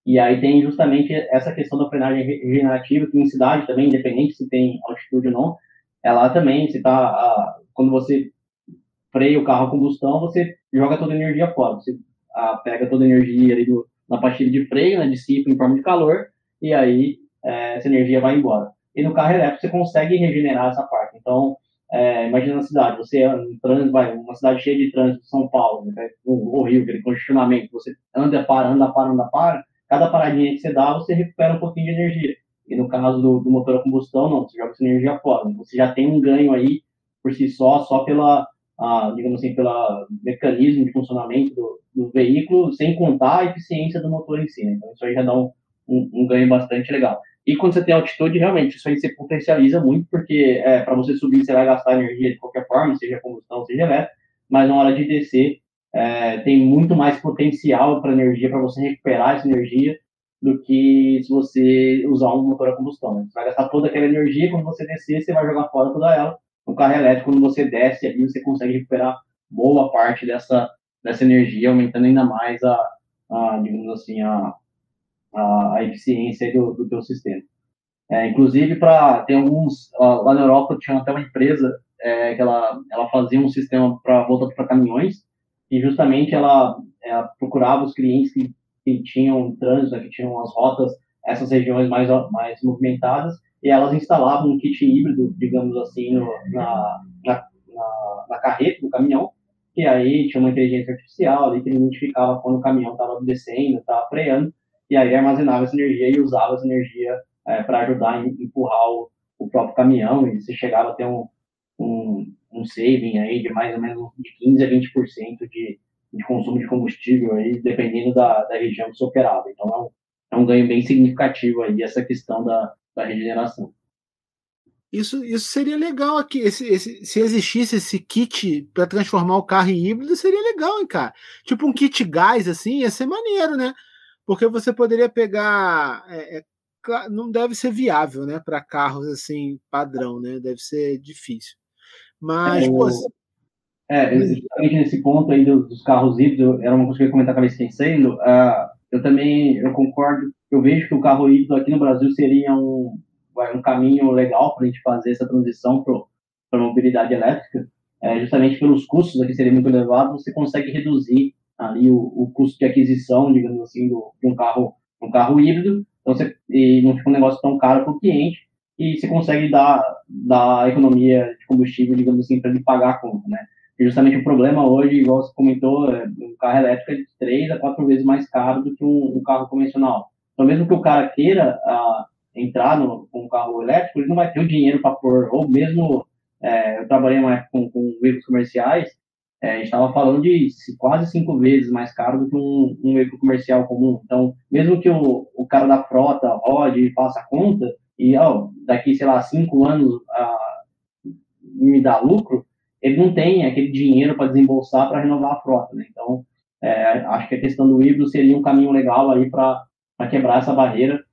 E aí tem justamente essa questão da frenagem regenerativa, que em cidade também, independente se tem altitude ou não, ela também, se tá, quando você freia o carro a combustão, você joga toda a energia fora. Você a, pega toda a energia ali do, na pastilha de freio, né, dissipa em forma de calor, e aí é, essa energia vai embora. E no carro elétrico você consegue regenerar essa parte. Então, é, imagina na cidade, você anda trânsito, vai, uma cidade cheia de trânsito, São Paulo, né, o, o Rio, aquele congestionamento, você anda, para, anda, para, anda, para, cada paradinha que você dá, você recupera um pouquinho de energia. E no caso do, do motor a combustão, não, você joga essa energia fora. Você já tem um ganho aí por si só, só pela, a, digamos assim, pelo mecanismo de funcionamento do, do, veículo, sem contar a eficiência do motor em si. Né? Então, isso aí já dá um, um, um, ganho bastante legal. E quando você tem altitude, realmente, isso aí você potencializa muito, porque é, para você subir, você vai gastar energia de qualquer forma, seja combustão, seja elétrica, mas na hora de descer, é, tem muito mais potencial para energia, para você recuperar essa energia, do que se você usar um motor a combustão. Né? Você vai gastar toda aquela energia, quando você descer, você vai jogar fora toda ela, no carro elétrico, quando você desce ali, você consegue recuperar boa parte dessa, dessa energia, aumentando ainda mais a, a digamos assim, a, a, a eficiência do, do teu sistema. É, inclusive, para tem alguns, lá na Europa tinha até uma empresa é, que ela, ela fazia um sistema para volta para caminhões, e justamente ela, ela, procurava os clientes que, que tinham trânsito, né, que tinham as rotas, essas regiões mais, mais movimentadas, e elas instalavam um kit híbrido, digamos assim, no, na, na, na, na, carreta do caminhão, e aí tinha uma inteligência artificial ali que identificava quando o caminhão estava descendo, estava freando, e aí armazenava essa energia e usava essa energia é, para ajudar a empurrar o, o, próprio caminhão, e você chegava a ter um, um, um saving aí de mais ou menos de 15 a 20% de, de consumo de combustível aí, dependendo da, da região que você operava. Então é um, é um ganho bem significativo aí essa questão da, da regeneração. Isso, isso seria legal aqui. Esse, esse, se existisse esse kit para transformar o carro em híbrido, seria legal, hein, cara? Tipo um kit gás, assim, ia ser maneiro, né? Porque você poderia pegar. É, é, não deve ser viável, né? Para carros assim, padrão, né? Deve ser difícil. Mas, é, pô, é, justamente nesse ponto aí dos, dos, carros híbridos, era uma coisa que eu ia comentar que estava esquecendo. Uh, eu também eu concordo eu vejo que o carro híbrido aqui no Brasil seria um, um caminho legal para a gente fazer essa transição para a mobilidade elétrica, é, justamente pelos custos aqui serem muito elevados, você consegue reduzir ali o, o custo de aquisição, digamos assim, do, de um carro um carro híbrido, então você, e não fica um negócio tão caro para o cliente, e você consegue dar, dar economia de combustível, digamos assim, para ele pagar a conta, né? E justamente o problema hoje, igual você comentou, é, um carro elétrico é de três a quatro vezes mais caro do que um, um carro convencional. Então, mesmo que o cara queira uh, entrar no, com um carro elétrico, ele não vai ter o dinheiro para pôr, ou mesmo, é, eu trabalhei época com, com veículos comerciais, é, a gente estava falando de quase cinco vezes mais caro do que um, um veículo comercial comum. Então, mesmo que o, o cara da frota rode e faça a conta, e ó, daqui, sei lá, cinco anos uh, me dá lucro, ele não tem aquele dinheiro para desembolsar para renovar a frota. Né? Então, é, acho que a questão do híbrido seria um caminho legal aí para para quebrar essa barreira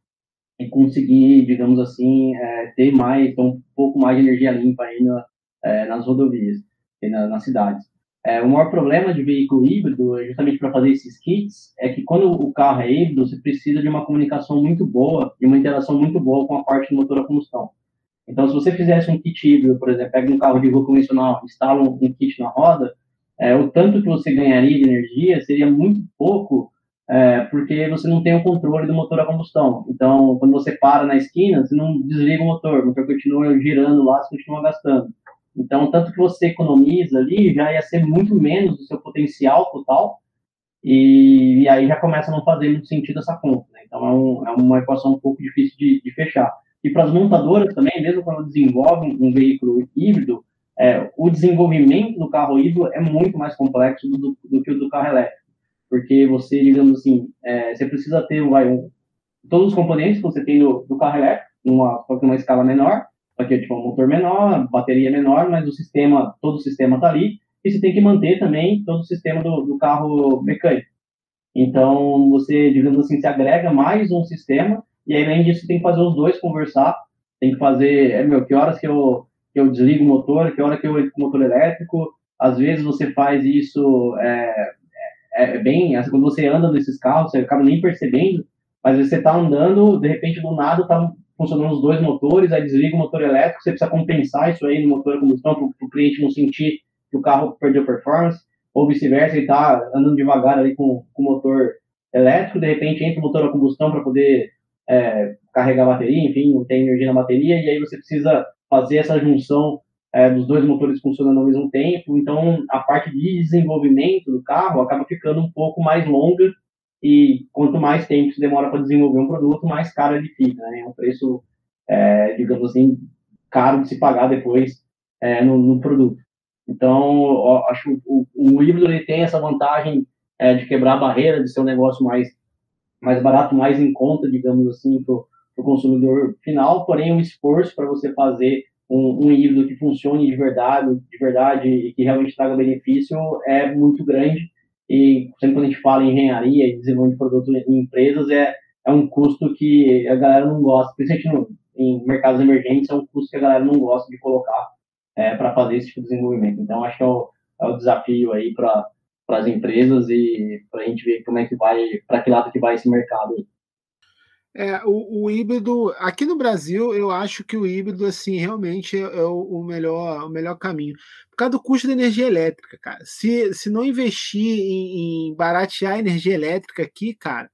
e conseguir, digamos assim, é, ter mais, ter um pouco mais de energia limpa aí na, é, nas rodovias e na, nas cidades. É, o maior problema de veículo híbrido, justamente para fazer esses kits, é que quando o carro é híbrido, você precisa de uma comunicação muito boa e uma interação muito boa com a parte do motor a combustão. Então, se você fizesse um kit híbrido, por exemplo, pega um carro de rua convencional, instala um, um kit na roda, é, o tanto que você ganharia de energia seria muito pouco é, porque você não tem o controle do motor a combustão. Então, quando você para na esquina, você não desliga o motor, o motor continua girando lá, você continua gastando. Então, tanto que você economiza ali, já ia ser muito menos do seu potencial total, e, e aí já começa a não fazer muito sentido essa conta. Né? Então, é, um, é, uma equação um pouco difícil de, de fechar. E para as montadoras também, mesmo quando desenvolvem um veículo híbrido, é, o desenvolvimento do carro híbrido é muito mais complexo do, do, do que o do carro elétrico porque você, digamos assim, é, você precisa ter vai, um, todos os componentes que você tem do, do carro elétrico, numa, uma escala menor, aqui tipo um motor menor, bateria menor, mas o sistema, todo o sistema está ali, e você tem que manter também todo o sistema do, do carro mecânico. Então, você, digamos assim, se agrega mais um sistema, e aí, além disso, tem que fazer os dois conversar, tem que fazer, é, meu, que horas que eu, que eu desligo o motor, que hora que eu entro com o motor elétrico, às vezes você faz isso é, é, bem, assim, quando você anda nesses carros, você acaba nem percebendo, mas você está andando, de repente, do nada, está funcionando os dois motores, aí desliga o motor elétrico, você precisa compensar isso aí no motor a combustão para o cliente não sentir que o carro perdeu performance, ou vice-versa, ele está andando devagar ali com, com o motor elétrico, de repente entra o motor a combustão para poder é, carregar a bateria, enfim, não tem energia na bateria, e aí você precisa fazer essa junção é, dos dois motores funcionando ao mesmo tempo. Então, a parte de desenvolvimento do carro acaba ficando um pouco mais longa e quanto mais tempo se demora para desenvolver um produto, mais caro ele fica. Né? É um preço, é, digamos assim, caro de se pagar depois é, no, no, produto. Então, acho o, o, híbrido ele tem essa vantagem é, de quebrar a barreira, de ser um negócio mais, mais barato, mais em conta, digamos assim, para o consumidor final, porém o esforço para você fazer um, um híbrido que funcione de verdade, de verdade e que realmente traga benefício é muito grande. E sempre quando a gente fala em engenharia e desenvolvimento de produtos em empresas, é, é um custo que a galera não gosta, principalmente no, em mercados emergentes, é um custo que a galera não gosta de colocar é, para fazer esse tipo de desenvolvimento. Então, acho que é o, é o desafio aí para as empresas e para a gente ver como é que vai, para que lado que vai esse mercado aí. É, o, o, híbrido, aqui no Brasil, eu acho que o híbrido, assim, realmente é, é o, o, melhor, o melhor caminho. Por causa do custo da energia elétrica, cara. Se, se não investir em, em baratear a energia elétrica aqui, cara,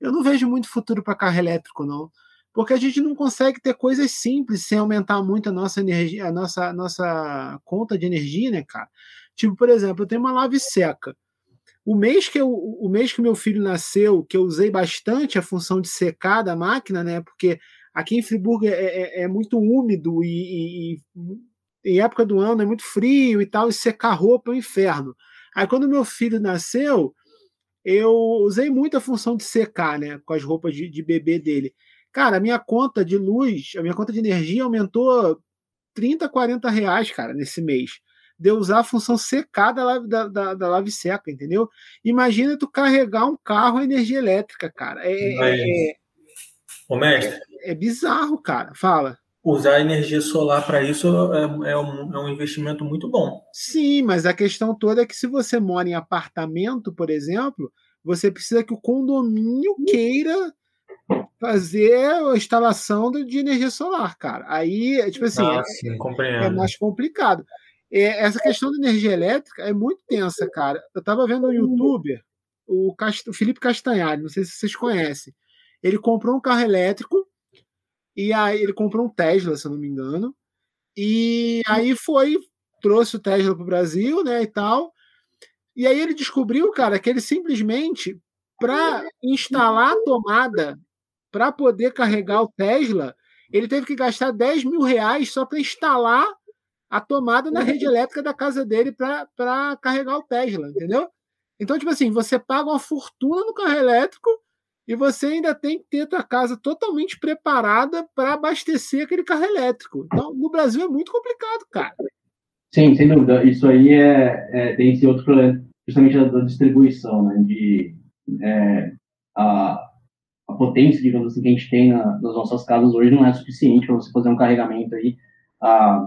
eu não vejo muito futuro para carro elétrico, não. Porque a gente não consegue ter coisas simples sem aumentar muito a nossa energia, a nossa, a nossa conta de energia, né, cara? Tipo, por exemplo, eu tenho uma lave seca. O mês que eu, o mês que meu filho nasceu, que eu usei bastante a função de secar da máquina, né? Porque aqui em Friburgo é, é, é muito úmido e, e, e, em época do ano é muito frio e tal, e secar roupa é um inferno. Aí quando meu filho nasceu, eu usei muito a função de secar, né? Com as roupas de, de bebê dele. Cara, a minha conta de luz, a minha conta de energia aumentou 30, 40 reais, cara, nesse mês de usar a função secar da, da, da, da lave seca, entendeu? Imagina tu carregar um carro a energia elétrica, cara. É, é, é, Ô, mestre. É, é, bizarro, cara. Fala. Usar energia solar para isso é, é, um, é um investimento muito bom. Sim, mas a questão toda é que se você mora em apartamento, por exemplo, você precisa que o condomínio queira fazer a instalação de energia solar, cara. Aí, tipo assim, ah, sim, é, é, mais complicado. É, essa questão da energia elétrica é muito tensa, cara. Eu estava vendo um youtuber, o, Cast... o Felipe Castanhari, não sei se vocês conhecem. Ele comprou um carro elétrico e aí ele comprou um Tesla, se eu não me engano. E aí foi, trouxe o Tesla para o Brasil, né, e tal. E aí ele descobriu, cara, que ele simplesmente, para instalar a tomada, para poder carregar o Tesla, ele teve que gastar 10 mil reais só para instalar a tomada na rede elétrica da casa dele para carregar o Tesla, entendeu? Então, tipo assim, você paga uma fortuna no carro elétrico e você ainda tem que ter a casa totalmente preparada para abastecer aquele carro elétrico. Então, no Brasil é muito complicado, cara. Sim, sem dúvida. Isso aí é, é tem esse outro problema, justamente da, da distribuição, né? De é, a, a potência, digamos assim, que a gente tem na, nas nossas casas hoje não é suficiente para você fazer um carregamento aí ah,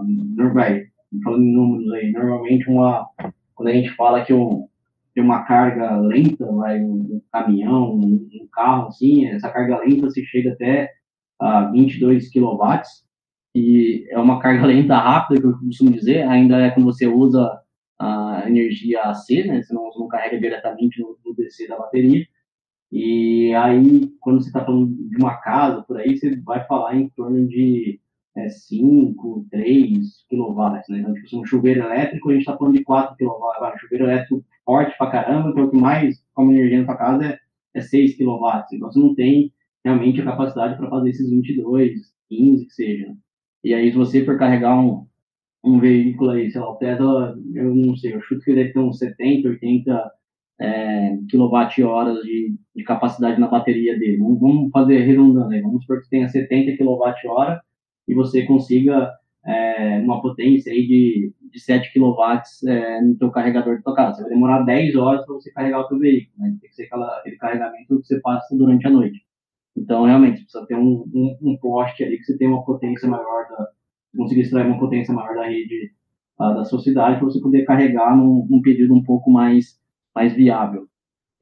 vai, falando em números aí, normalmente uma, quando a gente fala que um, tem uma carga lenta, vai, um, caminhão, um, um, carro, assim, essa carga lenta se chega até a 22 kW, e é uma carga lenta rápida, que eu costumo dizer, ainda é quando você usa a energia AC, né, você não, você não carrega diretamente no, no DC da bateria, e aí, quando você está falando de uma casa, por aí, você vai falar em torno de é, 5, 3 kW, né? Então, tipo, um chuveiro elétrico, a gente está falando de 4 kW. Agora, chuveiro elétrico forte pra caramba, então o que mais come energia na sua casa é, é 6 kW. Então, você não tem realmente a capacidade para fazer esses 22, 15, que seja. E aí, se você for carregar um, um veículo aí, sei lá, o Tesla, eu não sei, eu chuto que deve ter uns 70, 80 é, kWh de, de capacidade na bateria dele. Vamos, vamos fazer redundando aí, vamos supor que tenha 70 kWh e você consiga é, uma potência aí de, de 7 kW é, no teu carregador de tua casa. Você vai demorar 10 horas para você carregar o teu veículo, né? Tem que ser aquela, aquele carregamento que você passa durante a noite. Então, realmente, precisa ter um, um, um poste ali que você tenha uma potência maior, da, conseguir extrair uma potência maior da rede da sua cidade para você poder carregar num, num período um pouco mais mais viável.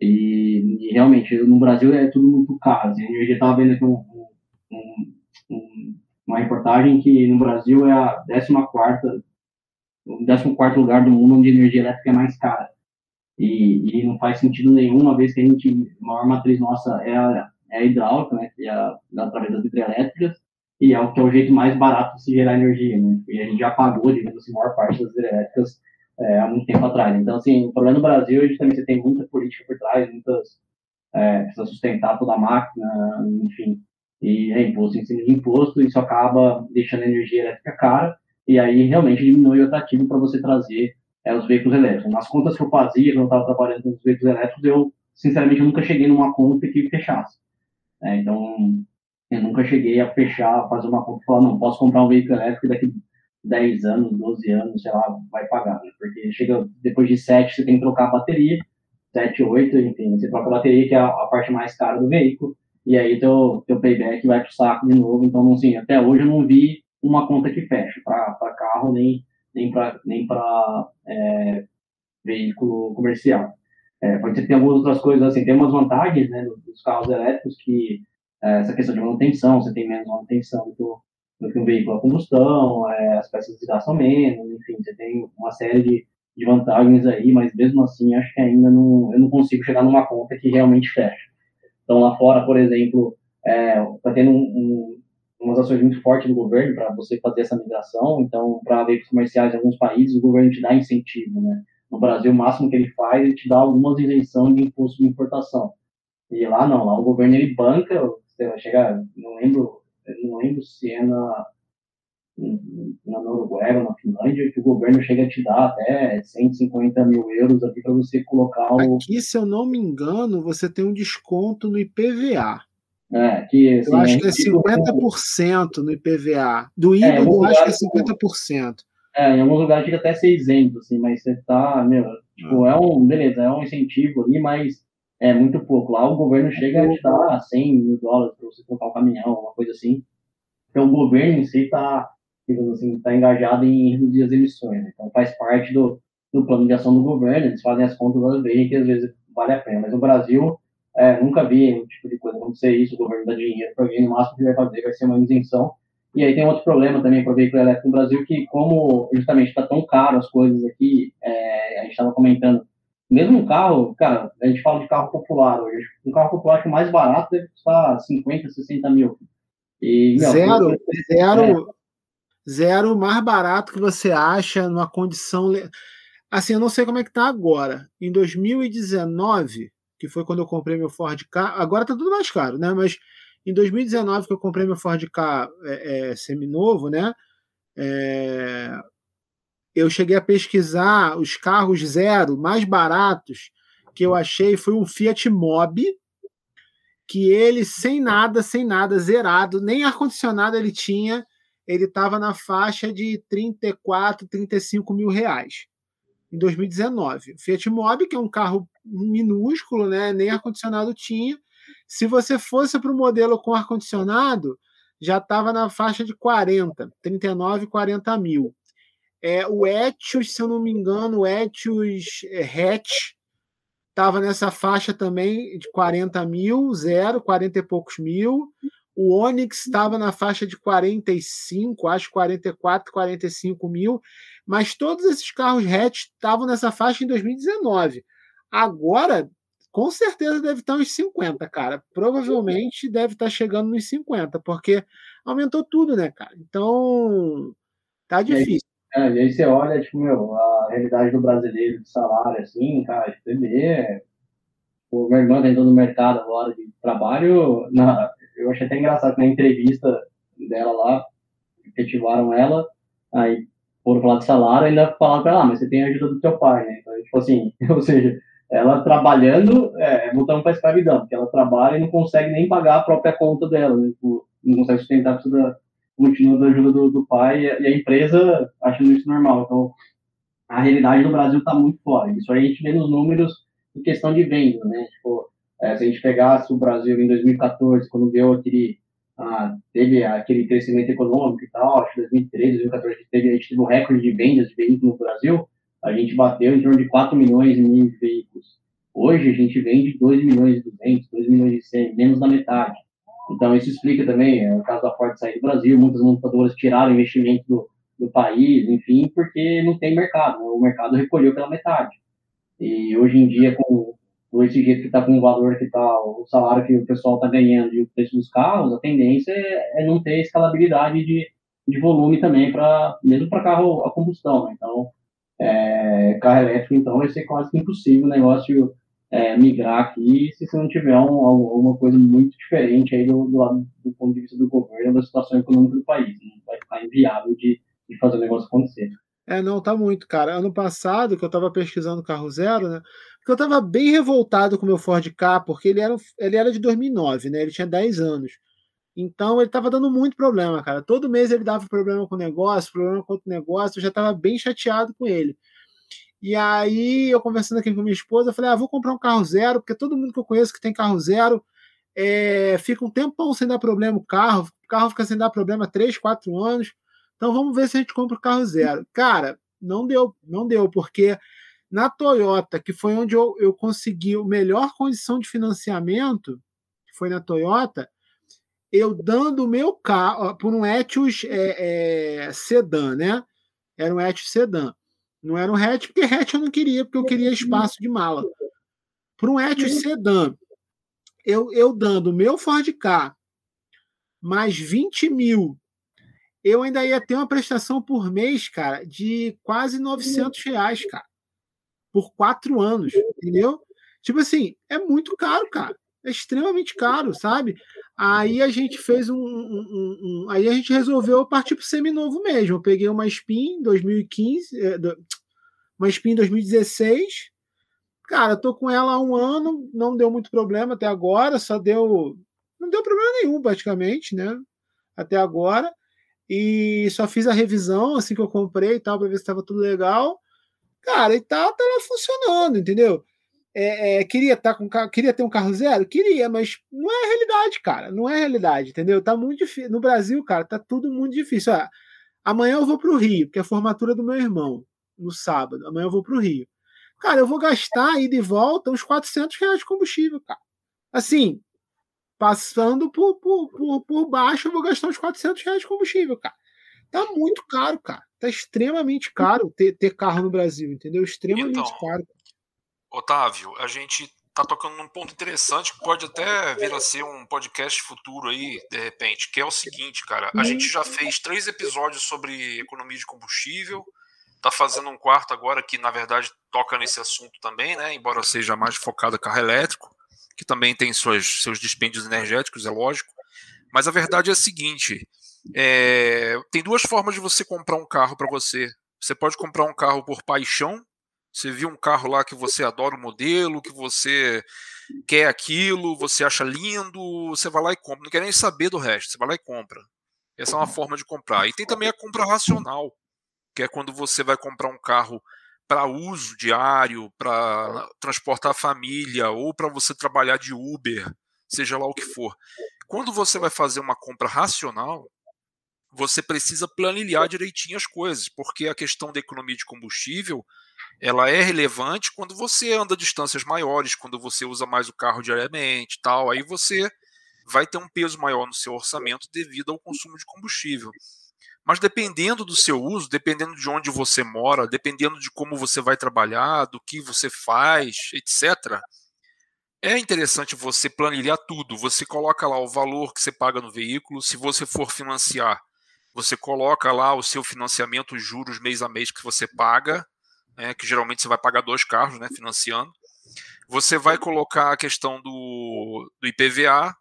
E, e, realmente, no Brasil é tudo muito caro. Assim, eu já estava vendo aqui um, um, um, uma reportagem que no Brasil é a 14 o 14 lugar do mundo onde a energia elétrica é mais cara. E, e, não faz sentido nenhum, uma vez que a gente, a maior matriz nossa é a, é a hidráulica, né, que é a, através das hidrelétricas, e é o que é o jeito mais barato de se gerar energia, né, e a gente já pagou, digamos assim, a maior parte das hidrelétricas é, há muito tempo atrás. Então, assim, o problema no Brasil, a gente também você tem muita política por trás, muitas, é, precisa sustentar toda a máquina, enfim, e é imposto em cima de imposto, isso acaba deixando a energia elétrica cara, e aí realmente diminui o atrativo para você trazer é, os veículos elétricos. Nas contas que eu fazia, quando eu estava trabalhando com os veículos elétricos, eu, sinceramente, nunca cheguei numa conta que fechasse. É, então, eu nunca cheguei a fechar, fazer uma conta e falar, não, posso comprar um veículo elétrico e daqui 10 anos, 12 anos, sei lá, vai pagar, né? Porque chega, depois de 7, você tem que trocar a bateria, 7, 8, enfim, você troca a bateria, que é a, a parte mais cara do veículo, e aí teu, teu payback vai pro saco de novo. Então, assim, até hoje eu não vi uma conta que fecha para carro nem, nem para nem é, veículo comercial. É, pode ser que tem algumas outras coisas, assim, tem umas vantagens né, dos carros elétricos que é, essa questão de manutenção, você tem menos manutenção do que, do que um veículo a combustão, é, as peças desgastam menos, enfim, você tem uma série de, de vantagens aí, mas mesmo assim acho que ainda não, eu não consigo chegar numa conta que realmente fecha. Então lá fora, por exemplo, está é, tendo um, um umas ações muito fortes do governo para você fazer essa migração. Então, para veículos comerciais em alguns países, o governo te dá incentivo, né? No Brasil, o máximo que ele faz, ele te dá algumas isenções de imposto de importação. E lá não, lá o governo ele banca, você chega, não lembro, não lembro se é na, na Noruega na Finlândia, que o governo chega a te dar até 150 mil euros aqui para você colocar o. Aqui, se eu não me engano, você tem um desconto no IPVA. É, que, assim, eu acho que é 50% no IPVA. Do IVA, é, eu acho que é 50%. É, em alguns lugares fica até ser isento, assim, mas você tá, meu, tipo, ah. é um, beleza, é um incentivo ali, mas é muito pouco. Lá o governo chega a te dar 100 mil dólares para você comprar um caminhão, uma coisa assim. Então o governo em si está assim, tá engajado em reduzir as emissões, então faz parte do, do plano de ação do governo, eles fazem as contas, elas veem que às vezes vale a pena. Mas no Brasil, é, nunca vi um tipo de coisa acontecer isso, o governo dá dinheiro para alguém, no máximo que vai fazer vai ser uma isenção. E aí tem outro problema também para o veículo elétrico no Brasil, que como justamente está tão caro as coisas aqui, é, a gente estava comentando, mesmo um carro, cara, a gente fala de carro popular hoje, um carro popular que o mais barato deve custar 50, 60 mil. E, meu, zero, zero, é. Zero mais barato que você acha numa condição... Assim, eu não sei como é que tá agora. Em 2019, que foi quando eu comprei meu Ford K. Agora tá tudo mais caro, né? Mas em 2019, que eu comprei meu Ford K é, é, seminovo, né? É, eu cheguei a pesquisar os carros zero mais baratos que eu achei foi um Fiat Mobi, que ele sem nada, sem nada, zerado, nem ar-condicionado ele tinha, ele estava na faixa de 34, 35 mil reais em 2019. O Fiat Mobi, que é um carro minúsculo, né? nem ar-condicionado tinha. Se você fosse para o modelo com ar-condicionado, já estava na faixa de 40, 39, 40 mil. É, o Etios, se eu não me engano, o Etios é, Hatch estava nessa faixa também de 40 mil, zero, 40 e poucos mil. O Onix estava na faixa de 45, acho 44, 45 mil, mas todos esses carros hatch estavam nessa faixa em 2019. Agora, com certeza deve estar uns 50, cara. Provavelmente deve estar chegando nos 50, porque aumentou tudo, né, cara? Então, tá difícil. E aí, é, e aí você olha, tipo, meu, a realidade do brasileiro de salário, assim, cara, de TV, o meu irmão tá entrando no mercado agora de trabalho, na, eu achei até engraçado que na entrevista dela lá, efetivaram ela, aí foram falar de salário, ainda falaram para ela, ah, mas você tem a ajuda do teu pai, né? Então, tipo assim, ou seja, ela trabalhando, é, voltando para a escravidão, porque ela trabalha e não consegue nem pagar a própria conta dela, né? Tipo, não consegue sustentar, precisa continua da ajuda do, do pai e a empresa achando isso normal. Então, a realidade do Brasil está muito fora. Isso aí a gente vê nos números em questão de venda, né? Tipo, é, se a gente pegasse o Brasil em 2014, quando deu aquele, ah, teve aquele crescimento econômico e tal, acho que 2013, 2014, a gente teve, a gente teve um recorde de vendas de veículos no Brasil, a gente bateu em torno de 4 milhões e mil veículos. Hoje a gente vende 2 milhões e 200, 2 milhões e 100, menos da metade. Então isso explica também é, o caso da Ford sair do Brasil, muitas montadoras tiraram investimento do, do país, enfim, porque não tem mercado, né? o mercado recolheu pela metade. E hoje em dia, com, esse jeito que está com o valor que está, o salário que o pessoal está ganhando e o preço dos carros, a tendência é, é não ter escalabilidade de, de volume também, pra, mesmo para carro a combustão. Né? Então, é, carro elétrico, então, vai ser quase impossível o negócio é, migrar aqui se você não tiver um, alguma coisa muito diferente aí do, do, lado, do ponto de vista do governo, da situação econômica do país. Né? Vai ficar inviável de, de fazer o negócio acontecer. É, não, tá muito, cara. Ano passado, que eu tava pesquisando carro zero, né? Porque eu tava bem revoltado com o meu Ford K, porque ele era, ele era de 2009, né? Ele tinha 10 anos. Então ele tava dando muito problema, cara. Todo mês ele dava problema com o negócio, problema com outro negócio, eu já tava bem chateado com ele. E aí, eu conversando aqui com minha esposa, eu falei: ah, vou comprar um carro zero, porque todo mundo que eu conheço que tem carro zero é, fica um tempão sem dar problema o carro, o carro fica sem dar problema 3, 4 anos. Então vamos ver se a gente compra o carro zero. Cara, não deu, não deu, porque na Toyota, que foi onde eu, eu consegui a melhor condição de financiamento, que foi na Toyota, eu dando o meu carro por um Etios é, é, sedã, né? Era um Etios sedã. Não era um hatch, porque hatch eu não queria, porque eu queria espaço de mala. Para um Etios sedã, eu, eu dando meu Ford K mais 20 mil, eu ainda ia ter uma prestação por mês, cara, de quase 900 reais, cara. Por quatro anos, entendeu? Tipo assim, é muito caro, cara. É extremamente caro, sabe? Aí a gente fez um, um, um, um, Aí a gente resolveu partir para o seminovo mesmo. Eu peguei uma Spin 2015, é, uma Spin 2016. Cara, tô com ela há um ano, não deu muito problema até agora, só deu. Não deu problema nenhum, praticamente, né? Até agora. E só fiz a revisão assim que eu comprei e tal, para ver se estava tudo legal. Cara, e tá, lá funcionando, entendeu? É, é, queria estar tá com queria ter um carro zero? Queria, mas não é realidade, cara. Não é realidade, entendeu? Tá muito difícil. No Brasil, cara, tá tudo muito difícil. Olha, amanhã eu vou para o Rio, porque é a formatura do meu irmão, no sábado. Amanhã eu vou para o Rio. Cara, eu vou gastar ida e volta uns 400 reais de combustível, cara. Assim, passando por, por, por, por baixo, eu vou gastar uns 400 reais de combustível, cara. Tá muito caro, cara. Tá extremamente caro ter, ter carro no Brasil, entendeu? Extremamente então, caro. Otávio, a gente tá tocando num ponto interessante que pode até vir a ser um podcast futuro aí, de repente, que é o seguinte, cara. A gente já fez três episódios sobre economia de combustível, tá fazendo um quarto agora que, na verdade, toca nesse assunto também, né? Embora seja mais focado em carro elétrico, que também tem suas, seus dispêndios energéticos, é lógico. Mas a verdade é a seguinte: é, tem duas formas de você comprar um carro para você. Você pode comprar um carro por paixão, você viu um carro lá que você adora o modelo, que você quer aquilo, você acha lindo, você vai lá e compra. Não quer nem saber do resto, você vai lá e compra. Essa é uma forma de comprar. E tem também a compra racional, que é quando você vai comprar um carro para uso diário, para transportar a família ou para você trabalhar de Uber, seja lá o que for. Quando você vai fazer uma compra racional, você precisa planilhar direitinho as coisas, porque a questão da economia de combustível ela é relevante quando você anda distâncias maiores, quando você usa mais o carro diariamente, tal, aí você vai ter um peso maior no seu orçamento devido ao consumo de combustível. Mas dependendo do seu uso, dependendo de onde você mora, dependendo de como você vai trabalhar, do que você faz, etc., é interessante você planilhar tudo. Você coloca lá o valor que você paga no veículo. Se você for financiar, você coloca lá o seu financiamento, os juros mês a mês que você paga né, que geralmente você vai pagar dois carros, né, financiando. Você vai colocar a questão do, do IPVA,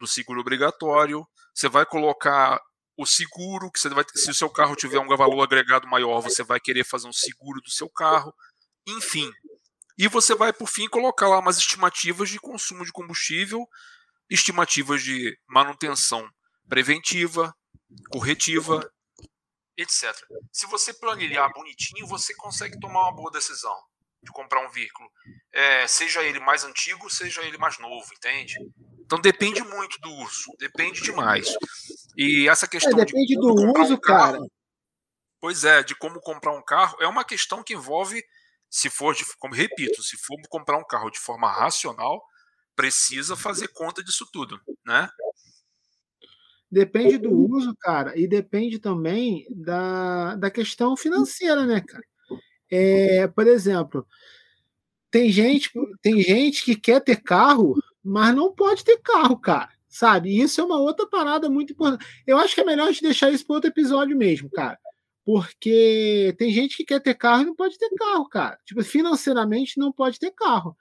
do seguro obrigatório. Você vai colocar o seguro, que você vai, se o seu carro tiver um valor agregado maior, você vai querer fazer um seguro do seu carro. Enfim. E você vai, por fim, colocar lá umas estimativas de consumo de combustível, estimativas de manutenção preventiva, corretiva etc. Se você planilhar bonitinho, você consegue tomar uma boa decisão de comprar um veículo, é, seja ele mais antigo, seja ele mais novo, entende? Então depende muito do uso, depende demais. E essa questão é, depende de do uso, um carro, cara. Pois é, de como comprar um carro é uma questão que envolve Se for, de, como repito, se for comprar um carro de forma racional, precisa fazer conta disso tudo, né? Depende do uso, cara, e depende também da, da questão financeira, né, cara? É, por exemplo, tem gente, tem gente que quer ter carro, mas não pode ter carro, cara. Sabe? E isso é uma outra parada muito importante. Eu acho que é melhor a gente deixar isso para outro episódio mesmo, cara. Porque tem gente que quer ter carro e não pode ter carro, cara. Tipo, financeiramente não pode ter carro.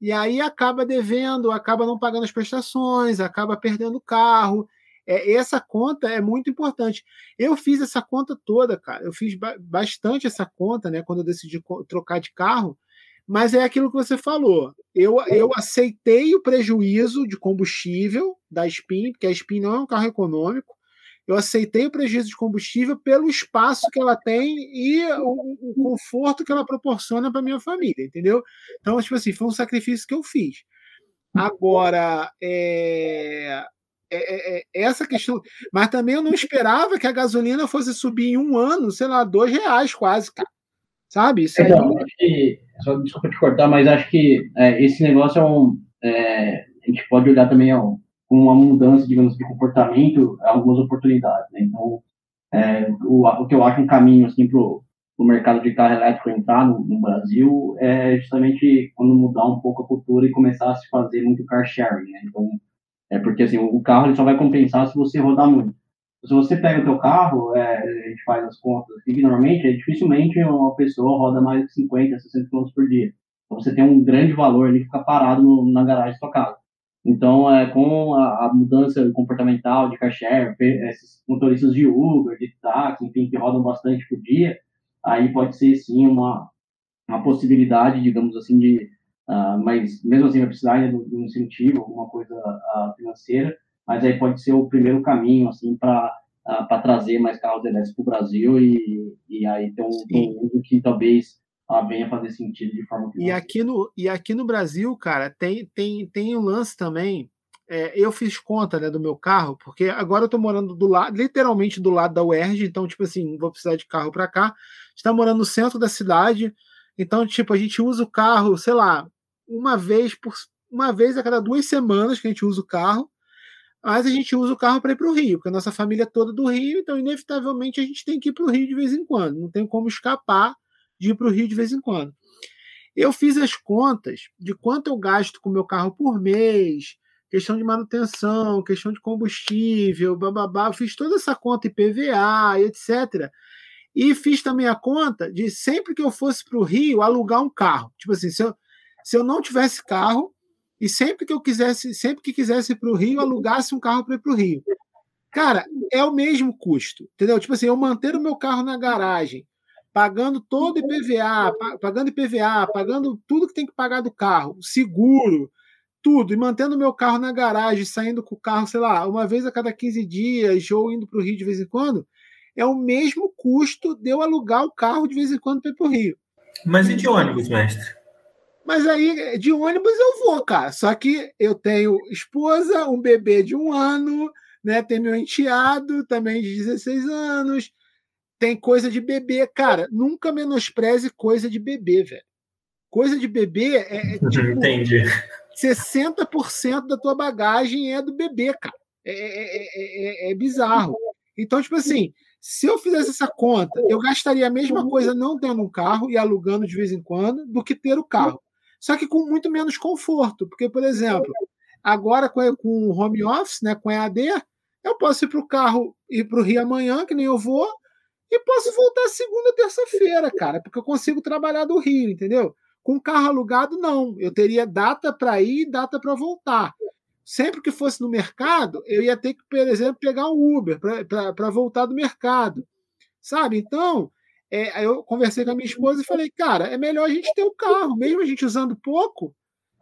E aí acaba devendo, acaba não pagando as prestações, acaba perdendo o carro. É, essa conta é muito importante. Eu fiz essa conta toda, cara. Eu fiz ba bastante essa conta, né? Quando eu decidi trocar de carro. Mas é aquilo que você falou. Eu, eu aceitei o prejuízo de combustível da Spin, porque a Spin não é um carro econômico. Eu aceitei o prejuízo de combustível pelo espaço que ela tem e o, o conforto que ela proporciona para minha família, entendeu? Então, tipo assim, foi um sacrifício que eu fiz. Agora, é, é, é, é, essa questão. Mas também eu não esperava que a gasolina fosse subir em um ano, sei lá, dois reais quase, cara. Sabe? Isso então, acho que, só desculpa te cortar, mas acho que é, esse negócio é um. É, a gente pode olhar também com uma mudança, digamos, de comportamento, algumas oportunidades. Né? Então, é, o, o, que eu acho um caminho assim, para o mercado de carro elétrico entrar no, no, Brasil é justamente quando mudar um pouco a cultura e começar a se fazer muito car sharing. Né? Então, é porque assim, o carro ele só vai compensar se você rodar muito se você pega o teu carro, é, a gente faz as contas aqui, normalmente, é, dificilmente uma pessoa roda mais de 50, 60 km por dia. Então, você tem um grande valor ali que fica parado no, na garagem da sua casa. Então, é, com a, a mudança comportamental de car share, esses motoristas de Uber, de táxi, enfim, que rodam bastante por dia, aí pode ser, sim, uma, uma possibilidade, digamos assim, de... Uh, mas, mesmo assim, vai precisar de um incentivo, alguma coisa uh, financeira, mas aí pode ser o primeiro caminho assim para uh, para trazer mais carros elétricos para o Brasil e, e aí tem um, um que talvez venha fazer sentido de forma e aqui no e aqui no Brasil cara tem tem tem um lance também é, eu fiz conta né, do meu carro porque agora eu estou morando do lado literalmente do lado da UERJ então tipo assim vou precisar de carro para cá está morando no centro da cidade então tipo a gente usa o carro sei lá uma vez por uma vez a cada duas semanas que a gente usa o carro mas a gente usa o carro para ir para o Rio, porque a nossa família é toda do Rio, então inevitavelmente a gente tem que ir para o Rio de vez em quando. Não tem como escapar de ir para o Rio de vez em quando. Eu fiz as contas de quanto eu gasto com o meu carro por mês, questão de manutenção, questão de combustível, bababá. Fiz toda essa conta IPVA, etc. E fiz também a conta de sempre que eu fosse para o Rio alugar um carro. Tipo assim, se eu, se eu não tivesse carro, e sempre que eu quisesse, sempre que quisesse ir para o Rio, alugasse um carro para ir para o Rio. Cara, é o mesmo custo, entendeu? Tipo assim, eu manter o meu carro na garagem, pagando todo IPVA, pagando IPVA, pagando tudo que tem que pagar do carro, seguro, tudo, e mantendo o meu carro na garagem, saindo com o carro, sei lá, uma vez a cada 15 dias, ou indo para o Rio de vez em quando, é o mesmo custo de eu alugar o carro de vez em quando para ir para o Rio. Mas e de ônibus, mestre? Mas aí, de ônibus eu vou, cara. Só que eu tenho esposa, um bebê de um ano, né? Tem meu enteado também de 16 anos. Tem coisa de bebê. Cara, nunca menospreze coisa de bebê, velho. Coisa de bebê é, é tipo, Entendi. 60% da tua bagagem é do bebê, cara. É, é, é, é, bizarro. Então, tipo assim, se eu fizesse essa conta, eu gastaria a mesma coisa não tendo um carro e alugando de vez em quando do que ter o carro só que com muito menos conforto. Porque, por exemplo, agora com, o home office, né, com EAD, eu posso ir para o carro, ir para o Rio amanhã, que nem eu vou, e posso voltar segunda, terça-feira, cara, porque eu consigo trabalhar do Rio, entendeu? Com carro alugado, não. Eu teria data para ir e data para voltar. Sempre que fosse no mercado, eu ia ter que, por exemplo, pegar um Uber para voltar do mercado. Sabe? Então, é, aí eu conversei com a minha esposa e falei, cara, é melhor a gente ter o carro, mesmo a gente usando pouco,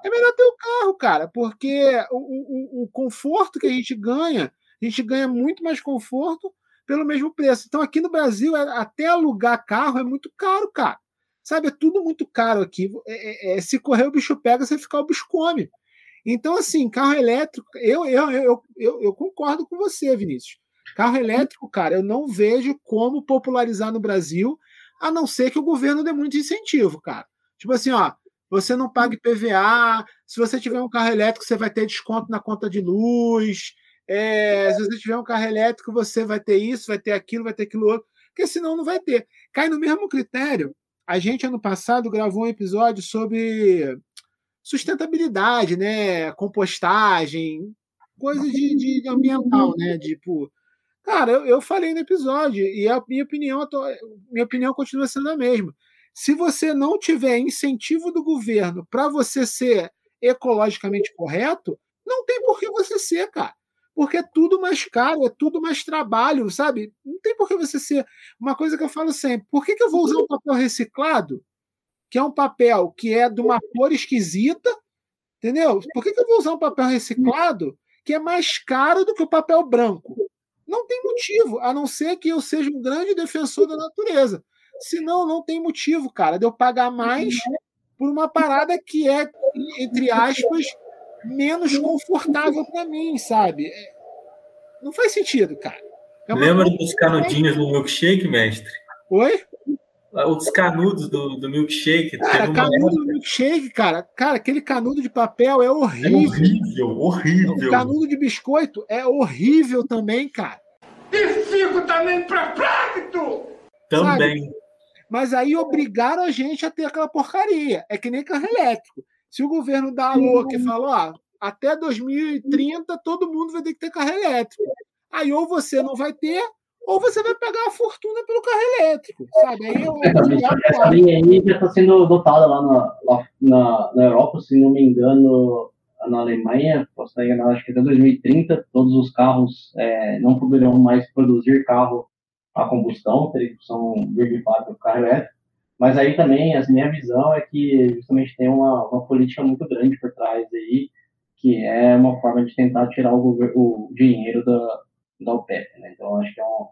é melhor ter o carro, cara, porque o, o, o conforto que a gente ganha, a gente ganha muito mais conforto pelo mesmo preço. Então, aqui no Brasil, é, até alugar carro é muito caro, cara. Sabe, é tudo muito caro aqui. É, é, é, se correr o bicho pega, se ficar o bicho come. Então, assim, carro elétrico, eu, eu, eu, eu, eu concordo com você, Vinícius. Carro elétrico, cara, eu não vejo como popularizar no Brasil, a não ser que o governo dê muito incentivo, cara. Tipo assim, ó, você não paga IPVA, se você tiver um carro elétrico, você vai ter desconto na conta de luz, é, se você tiver um carro elétrico, você vai ter isso, vai ter aquilo, vai ter aquilo outro, porque senão não vai ter. Cai no mesmo critério. A gente, ano passado, gravou um episódio sobre sustentabilidade, né? Compostagem, coisa de, de ambiental, né? Tipo, cara, eu, eu falei no episódio e a minha opinião, minha opinião continua sendo a mesma. Se você não tiver incentivo do governo para você ser ecologicamente correto, não tem por que você ser, cara. Porque é tudo mais caro, é tudo mais trabalho, sabe? Não tem por que você ser. Uma coisa que eu falo sempre: por que, que eu vou usar um papel reciclado, que é um papel que é de uma cor esquisita, entendeu? Por que, que eu vou usar um papel reciclado que é mais caro do que o papel branco? Não tem motivo, a não ser que eu seja um grande defensor da natureza. Senão, não tem motivo, cara, de eu pagar mais por uma parada que é, entre aspas, menos confortável para mim, sabe? É, não faz sentido, cara. É Lembra dos canudinhos do milkshake, mestre? Oi? Os canudos do, do milkshake. Cara, canudo do milkshake, cara. Cara, aquele canudo de papel é horrível. É horrível, horrível. O canudo de biscoito é horrível também, cara. E fico também prefeito! Também. Sabe? Mas aí obrigaram a gente a ter aquela porcaria. É que nem carro elétrico. Se o governo dá a louca e fala, ó, até 2030 todo mundo vai ter que ter carro elétrico. Aí ou você não vai ter, ou você vai pagar a fortuna pelo carro elétrico, sabe? Aí eu, essa linha aí já está sendo dotada lá na, lá na, na Europa, se não me engano, na Alemanha, posso estar enganado, acho que até 2030, todos os carros é, não poderão mais produzir carro a combustão, teria que são de fato carro elétrico. Mas aí também, a minha visão é que justamente tem uma, uma política muito grande por trás aí, que é uma forma de tentar tirar o, o dinheiro da, da OPEP, né? Então, acho que é um,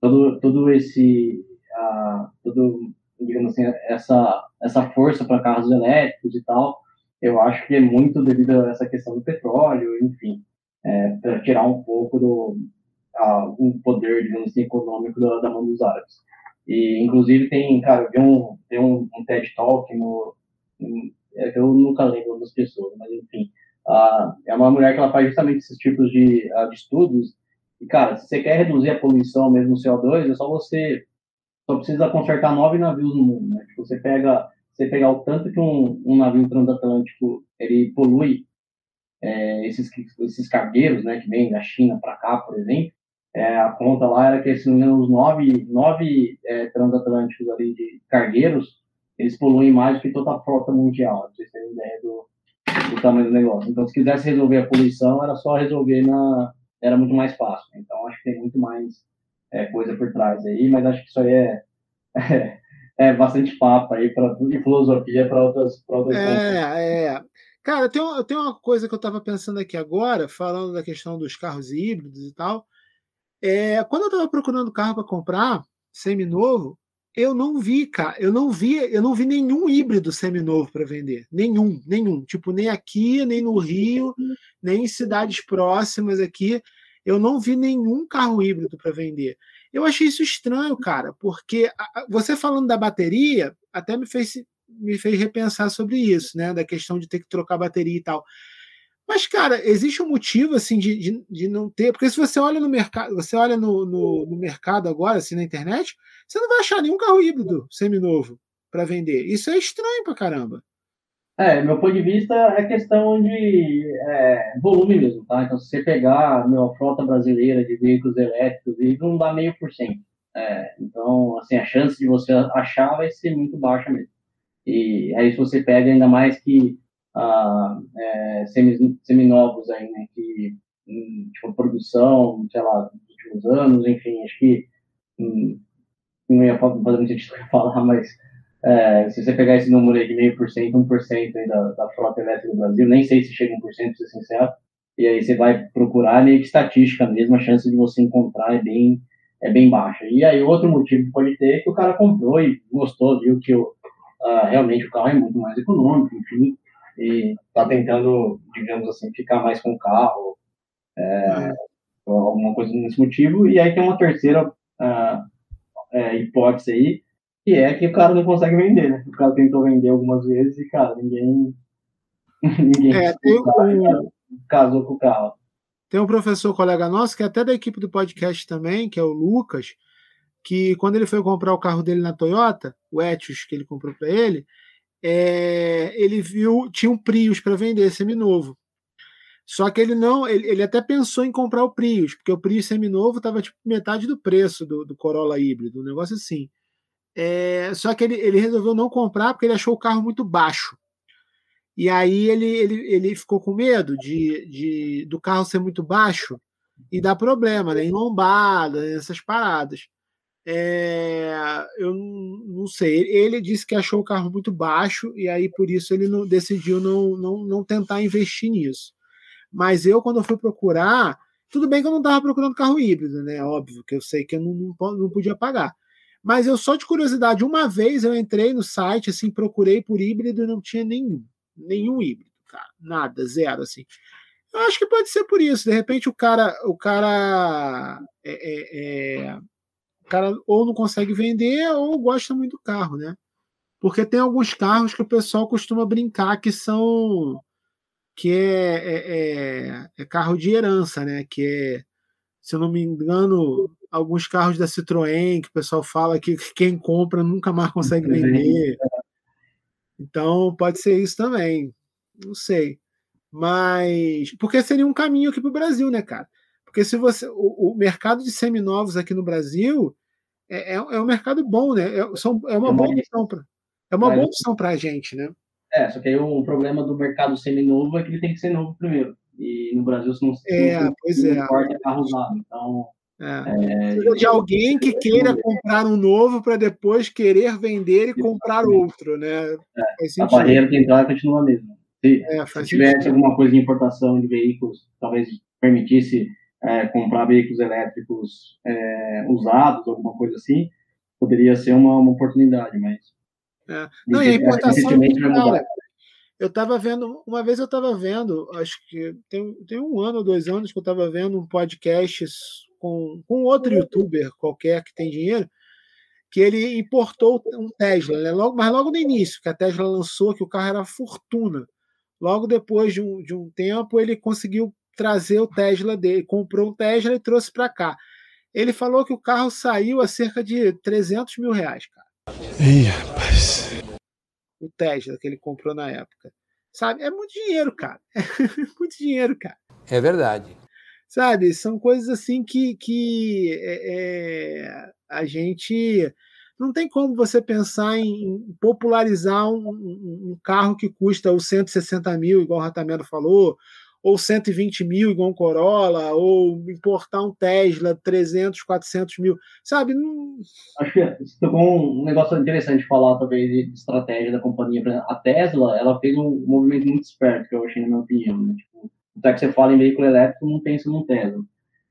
todo, todo esse, uh, todo, digamos assim, essa, essa força para carros elétricos e tal, eu acho que é muito devido a essa questão do petróleo, enfim, é, para tirar um pouco do uh, um poder, digamos assim, econômico da, da mão dos árabes. E, inclusive, tem, cara, tem um, tem um, um TED Talk no. é, eu nunca lembro das pessoas, mas enfim. É uma mulher que ela faz justamente esses tipos de, de estudos. E, cara, se você quer reduzir a poluição mesmo no CO2, é só você. Só precisa consertar nove navios no mundo, né? Tipo, você pega. Você pegar o tanto que um, um navio transatlântico ele polui é, esses, esses cargueiros, né, que vêm da China para cá, por exemplo, é, a conta lá era que, se não os nove, nove é, transatlânticos ali de cargueiros, eles poluem mais do que toda a frota mundial. Vocês terem ideia do, do tamanho do negócio. Então, se quisesse resolver a poluição, era só resolver na. Era muito mais fácil. Então, acho que tem muito mais é, coisa por trás aí, mas acho que isso aí é, é, é bastante papo aí pra, de filosofia para outras, pra outras é, coisas. É, Cara, tem, tem uma coisa que eu estava pensando aqui agora, falando da questão dos carros híbridos e tal. É, quando eu estava procurando carro para comprar, semi-novo, eu não vi, cara, eu não vi, eu não vi nenhum híbrido semi-novo para vender. Nenhum, nenhum. Tipo, nem aqui, nem no Rio, nem em cidades próximas aqui. Eu não vi nenhum carro híbrido para vender. Eu achei isso estranho, cara, porque você falando da bateria até me fez, me fez repensar sobre isso, né? Da questão de ter que trocar bateria e tal. Mas, cara, existe um motivo assim de, de, de, não ter. Porque se você olha no mercado, você olha no, no, no, mercado agora, assim, na internet, você não vai achar nenhum carro híbrido seminovo para vender. Isso é estranho pra caramba. É, meu ponto de vista é questão de é, volume mesmo, tá? Então, se você pegar a frota brasileira de veículos elétricos, não dá meio por cento. É, então, assim, a chance de você achar vai ser muito baixa mesmo. E aí, se você pega ainda mais que ah, é, seminovos aí, né, que, hum, tipo, produção, sei lá, nos últimos anos, enfim, acho que hum, não ia fazer muito sentido falar, mas é, se você pegar esse número aí de meio por cento, um por cento da, da frota elétrica do Brasil, nem sei se chega a 1%, para ser sincero, e aí você vai procurar meio que estatística mesmo, a chance de você encontrar é bem, é bem baixa. E aí outro motivo que pode ter é que o cara comprou e gostou, viu que o, uh, realmente o carro é muito mais econômico, enfim, e está tentando, digamos assim, ficar mais com o carro, é, alguma coisa nesse motivo. E aí tem uma terceira uh, é, hipótese aí, E é que o cara não consegue vender, né? O cara tentou vender algumas vezes e, cara, ninguém. ninguém É, tem um, casou com o carro. tem um professor colega nosso, que é até da equipe do podcast também, que é o Lucas, que quando ele foi comprar o carro dele na Toyota, o Etios que ele comprou para ele, é, ele viu, tinha um Prius para vender, seminovo. Só que ele não, ele, ele até pensou em comprar o Prius, porque o Prius seminovo estava tipo metade do preço do, do Corolla híbrido, um negócio assim. É, só que ele, ele resolveu não comprar porque ele achou o carro muito baixo. E aí ele, ele, ele ficou com medo de, de do carro ser muito baixo e dar problema, né? Em lombada, essas paradas. É, eu não, sei. Ele disse que achou o carro muito baixo e aí por isso ele não, decidiu não, não, não tentar investir nisso. Mas eu, quando eu fui procurar, tudo bem que eu não estava procurando carro híbrido, né? Óbvio que eu sei que eu não, não, não podia pagar. Mas eu só de curiosidade, uma vez eu entrei no site, assim, procurei por híbrido e não tinha nenhum, nenhum híbrido, cara, nada, zero, assim. Eu acho que pode ser por isso. De repente o cara, o cara, é, é, é, o cara ou não consegue vender ou gosta muito do carro, né? Porque tem alguns carros que o pessoal costuma brincar que são que é, é, é, é carro de herança, né? Que é, se eu não me engano, alguns carros da Citroën que o pessoal fala que quem compra nunca mais consegue vender. Então pode ser isso também. Não sei. Mas. Porque seria um caminho aqui para o Brasil, né, cara? Porque se você. O, o mercado de seminovos aqui no Brasil é, é, é um mercado bom, né? É, são, é uma boa opção para. É uma boa opção para a gente, né? É, só que aí o problema do mercado seminovo é que ele tem que ser novo primeiro. E no Brasil, se não, é, não, pois é. importa, é carro usado. Então, é. de alguém que queira comprar um novo para depois querer vender e comprar outro, né? É, a barreira de entrada continua a mesma. Se, é, se tivesse sentido. alguma coisa de importação de veículos, talvez permitisse é, comprar veículos elétricos é, usados, alguma coisa assim, poderia ser uma, uma oportunidade, mas. É. Não, e a importação. Cara, eu estava vendo, uma vez eu estava vendo, acho que tem, tem um ano ou dois anos que eu estava vendo um podcast com, com outro youtuber qualquer que tem dinheiro, que ele importou um Tesla, né? logo, mas logo no início, que a Tesla lançou, que o carro era fortuna. Logo depois de um, de um tempo, ele conseguiu trazer o Tesla dele, comprou um Tesla e trouxe para cá. Ele falou que o carro saiu a cerca de 300 mil reais, cara. Ih, rapaz. O Tesla que ele comprou na época. Sabe? É muito dinheiro, cara. É muito dinheiro, cara. É verdade sabe? São coisas assim que, que é, a gente não tem como você pensar em popularizar um, um, um, carro que custa os 160 mil, igual o Ratamelo falou, ou 120 mil, igual um Corolla, ou importar um Tesla 300, 400 mil, sabe? Não... Acho que você tocou um negócio interessante falar, talvez, de estratégia da companhia. A Tesla, ela fez um movimento muito esperto, que eu achei, na minha opinião. Né? Tipo, até que você fala em veículo elétrico, não pensa num Tesla.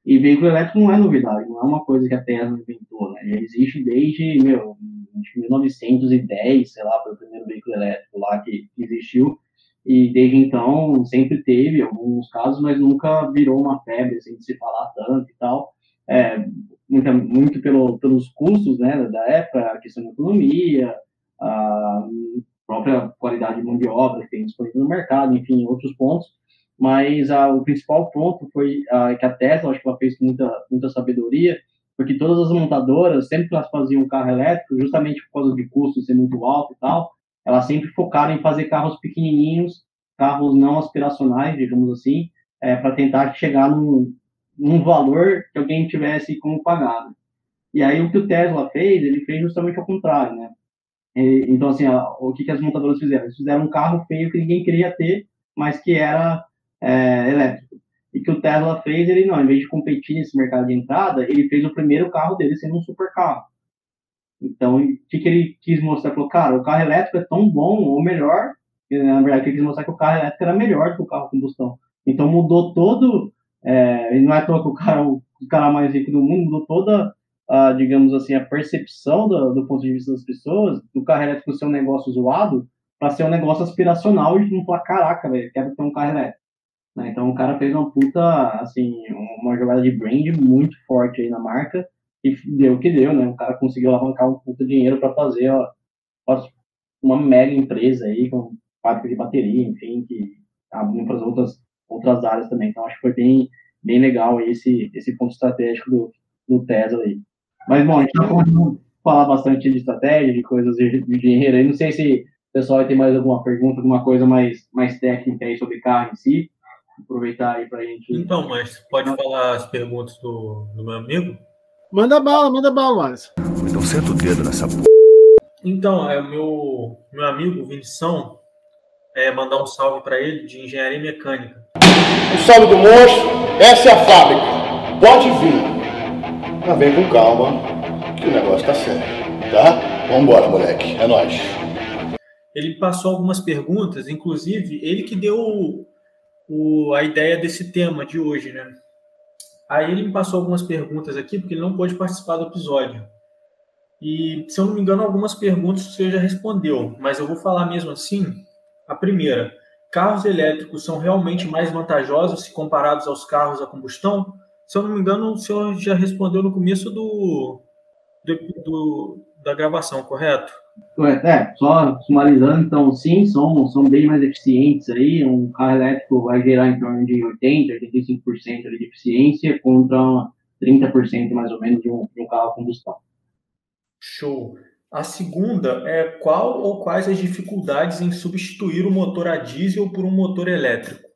E veículo elétrico não é novidade, não é uma coisa que a Tesla inventou, né? Já existe desde, meu, 1910, sei lá, foi o primeiro veículo elétrico lá que existiu. E desde então sempre teve alguns casos, mas nunca virou uma febre, assim, de se falar tanto e tal. É, muito, muito pelo, pelos custos, né, da época, a questão da economia, a própria qualidade de mão de obra que tem disponível no mercado, enfim, outros pontos mas ah, o principal ponto foi ah, que a Tesla, acho que ela fez com muita, muita sabedoria, porque todas as montadoras, sempre que elas faziam carro elétrico, justamente por causa de custo ser muito alto e tal, elas sempre focaram em fazer carros pequenininhos, carros não aspiracionais, digamos assim, é, para tentar chegar num, num valor que alguém tivesse como pagado. E aí o que o Tesla fez, ele fez justamente ao contrário, né? E, então, assim, a, o que, que as montadoras fizeram? Eles fizeram um carro feio que ninguém queria ter, mas que era é, elétrico. E que o Tesla fez, ele não, em vez de competir nesse mercado de entrada, ele fez o primeiro carro dele sendo um super carro. Então, o que, que ele quis mostrar? Falou, cara, o carro elétrico é tão bom, ou melhor, na verdade, ele quis mostrar que o carro elétrico era melhor do que o carro combustão. Então, mudou todo, é, e não é à toa que o cara, o cara mais rico do mundo, mudou toda, a, digamos assim, a percepção do, do ponto de vista das pessoas, do carro elétrico ser um negócio zoado, para ser um negócio aspiracional e não falar, caraca, velho, quero ter um carro elétrico. Né? Então o cara fez uma puta, assim, uma jogada de brand muito forte aí na marca e deu o que deu, né? O cara conseguiu alavancar um puta dinheiro para fazer ó, uma mega empresa aí, com fábrica de bateria, enfim, que abriu para outras, outras áreas também. Então, acho que foi bem, bem legal esse, esse ponto estratégico do, do Tesla aí. Mas, bom, a gente está falar bastante de estratégia, de coisas de, de dinheiro aí. Não sei se o pessoal ter mais alguma pergunta, alguma coisa mais, mais técnica aí sobre carro em si. Aproveitar aí para a gente. Então, mas pode falar as perguntas do, do meu amigo? Manda bala, manda bala, Wallace. Então senta o dedo nessa p... Então, é o meu, meu amigo Vinição, é, mandar um salve para ele de engenharia mecânica. O salve do monstro, essa é a fábrica. Pode vir. Mas vem com calma, que o negócio tá sério, tá? Vambora, moleque, é nóis. Ele passou algumas perguntas, inclusive ele que deu o, a ideia desse tema de hoje, né? Aí ele me passou algumas perguntas aqui, porque ele não pôde participar do episódio. E, se eu não me engano, algumas perguntas você já respondeu, mas eu vou falar mesmo assim. A primeira, carros elétricos são realmente mais vantajosos se comparados aos carros a combustão? Se eu não me engano, o senhor já respondeu no começo do, do, do da gravação, correto? É, só sumarizando, então sim, são, são bem mais eficientes aí, um carro elétrico vai gerar em torno de 80%, 85% de eficiência contra 30% mais ou menos de um, de um carro a combustão. Show. A segunda é qual ou quais as dificuldades em substituir o motor a diesel por um motor elétrico?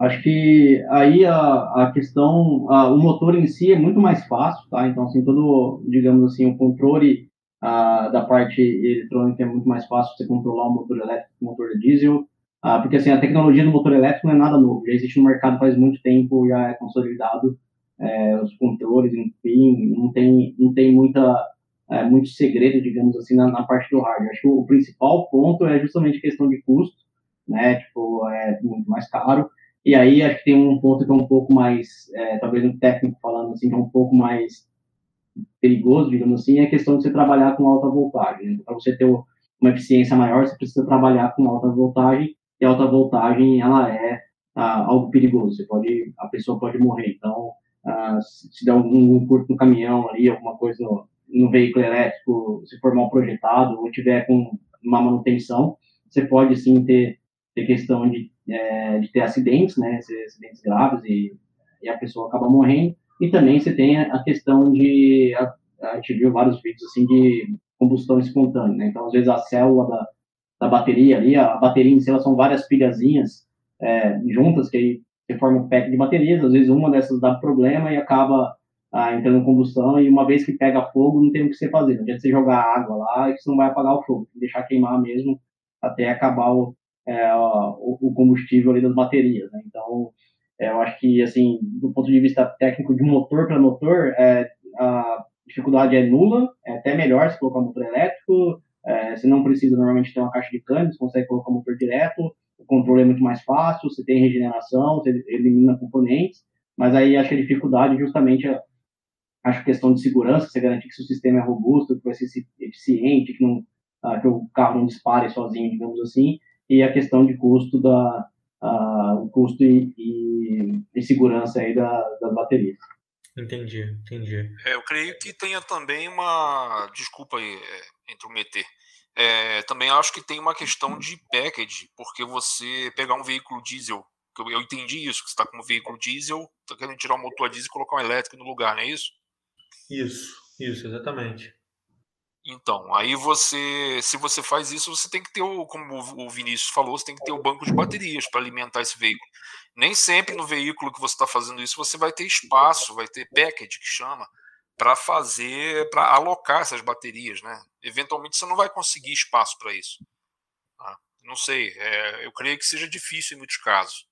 Acho que aí a, a questão, a, o motor em si é muito mais fácil, tá? Então, assim, todo, digamos assim, o controle da parte eletrônica é muito mais fácil você controlar o motor elétrico que o motor diesel, a, porque, assim, a tecnologia do motor elétrico não é nada novo, já existe no mercado faz muito tempo, já é consolidado, é, os controles, enfim, não tem, não tem muita, é, muito segredo, digamos assim, na, na parte do hardware. Acho que o principal ponto é justamente a questão de custo, né? Tipo, é muito mais caro. E aí acho que tem um ponto que é um pouco mais, é, talvez um técnico falando assim, que é um pouco mais perigoso, digamos assim, é a questão de você trabalhar com alta voltagem. Né? Para você ter uma eficiência maior, você precisa trabalhar com alta voltagem, e alta voltagem, ela é ah, algo perigoso, você pode, a pessoa pode morrer. Então, ah, se der algum um curto no caminhão ali, alguma coisa no, no veículo elétrico, se for mal projetado, ou tiver com uma manutenção, você pode sim ter, ter questão de é, de ter acidentes, né, acidentes graves e, e, a pessoa acaba morrendo. E também você tem a questão de, a, a gente viu vários vídeos assim de combustão espontânea, né? Então, às vezes a célula da, da bateria ali, a bateria em si, são várias pilhazinhas é, juntas que aí você forma um pack de baterias. Às vezes uma dessas dá problema e acaba ah, entrando em combustão e uma vez que pega fogo não tem o que você fazer. Não adianta você jogar água lá que você não vai apagar o fogo. Deixar queimar mesmo até acabar o, é, o, o, combustível ali das baterias. Né? Então, eu acho que, assim, do ponto de vista técnico de motor para motor, é, a dificuldade é nula, é até melhor se colocar motor elétrico, é, você não precisa normalmente ter uma caixa de câmbio, você consegue colocar motor direto, o controle é muito mais fácil, você tem regeneração, você elimina componentes, mas aí acho que a dificuldade justamente é acho questão de segurança, você garantir que seu sistema é robusto, que vai ser eficiente, que, não, ah, que o carro não dispare sozinho, digamos assim, e a questão de custo da o custo e, e, e, segurança aí da, das baterias. Entendi, entendi. É, eu creio que tenha também uma desculpa aí, é, intrometer. É, também acho que tem uma questão de package, porque você pegar um veículo diesel, eu, eu entendi isso, que você está com um veículo diesel, está querendo tirar o um motor diesel e colocar um elétrico no lugar, não é isso? Isso, isso, exatamente. Então, aí você, se você faz isso, você tem que ter o, como o Vinícius falou, você tem que ter o banco de baterias para alimentar esse veículo. Nem sempre no veículo que você está fazendo isso você vai ter espaço, vai ter package que chama para fazer, para alocar essas baterias, né? Eventualmente você não vai conseguir espaço para isso. Tá? Não sei, é, eu creio que seja difícil em muitos casos.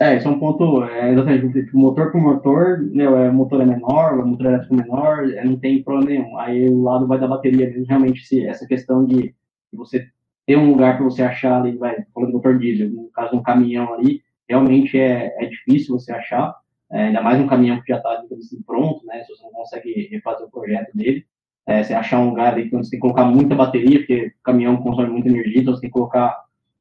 É, isso é um ponto, é, exatamente, tipo, motor por motor, meu, é, motor é menor, o motor elétrico menor, é, não tem problema nenhum. Aí o lado vai da bateria realmente, se, essa questão de, de você ter um lugar para você achar ali, vai, falando do motor diesel, no caso um caminhão ali, realmente é, é difícil você achar, é, ainda mais um caminhão que já está assim, pronto, né, se você não consegue refazer o projeto dele, é, você achar um lugar ali que você tem que colocar muita bateria, porque o caminhão consome muita energia, então você tem que colocar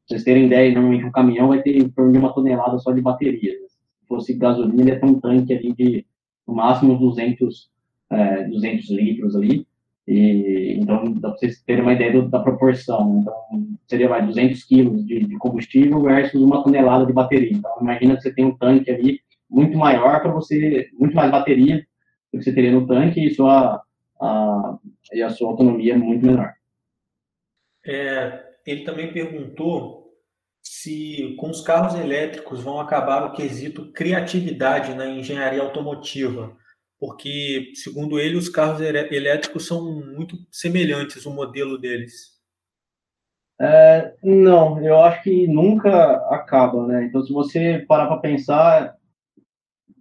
vocês terem ideia, normalmente um caminhão vai ter em torno de uma tonelada só de bateria. Se fosse gasolina, ele ter um tanque ali de no máximo 200 é, 200 litros ali. E, então, dá para vocês terem uma ideia do, da proporção. Então, seria mais 200 quilos de, de, combustível versus uma tonelada de bateria. Então, imagina que você tem um tanque ali muito maior para você, muito mais bateria do que você teria no tanque e, sua, a, e a sua autonomia é muito menor. É, ele também perguntou se com os carros elétricos vão acabar o quesito criatividade na engenharia automotiva porque, segundo ele, os carros elétricos são muito semelhantes, o modelo deles. É, não, eu acho que nunca acaba, né? Então, se você parar para pensar,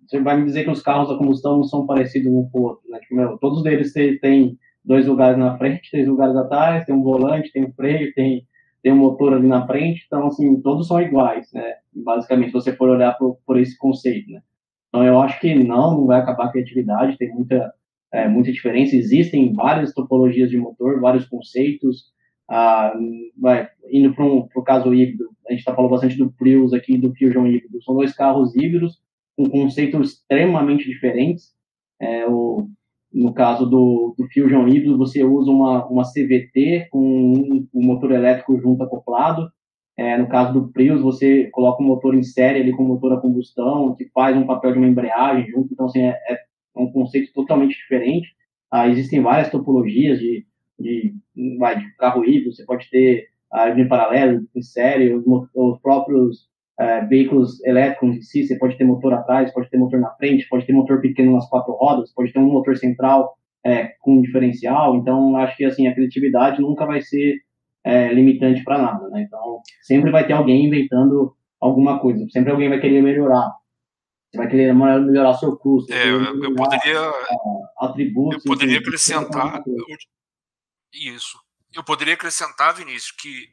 você vai me dizer que os carros a combustão não são parecidos um com o outro, né? Tipo, meu, todos eles têm dois lugares na frente, três lugares atrás, tem um volante, tem um freio, tem, tem um motor ali na frente, então, assim, todos são iguais, né? Basicamente, se você for olhar por, por esse conceito, né? Então, eu acho que não, não vai acabar a criatividade, tem muita, é, muita diferença. Existem várias topologias de motor, vários conceitos. Ah, vai, indo para o caso híbrido, a gente está falando bastante do Prius aqui, do Fusion híbrido. São dois carros híbridos com conceitos extremamente diferentes. É, o, no caso do, do Fusion híbrido, você usa uma, uma CVT com um, um motor elétrico junto acoplado. É, no caso do Prius, você coloca um motor em série ali com motor a combustão, que faz um papel de uma embreagem junto, então assim, é, é um conceito totalmente diferente. Ah, existem várias topologias de, de, de carro híbrido, você pode ter ah, em paralelo, em série, os, os próprios é, veículos elétricos em si, você pode ter motor atrás, pode ter motor na frente, pode ter motor pequeno nas quatro rodas, pode ter um motor central é, com diferencial, então acho que assim, a criatividade nunca vai ser é, limitante para nada, né? Então, sempre vai ter alguém inventando alguma coisa, sempre alguém vai querer melhorar. Você vai querer melhorar seu custo. É, eu poderia. Atributos. Eu poderia acrescentar. Isso. Eu poderia acrescentar, Vinícius, que,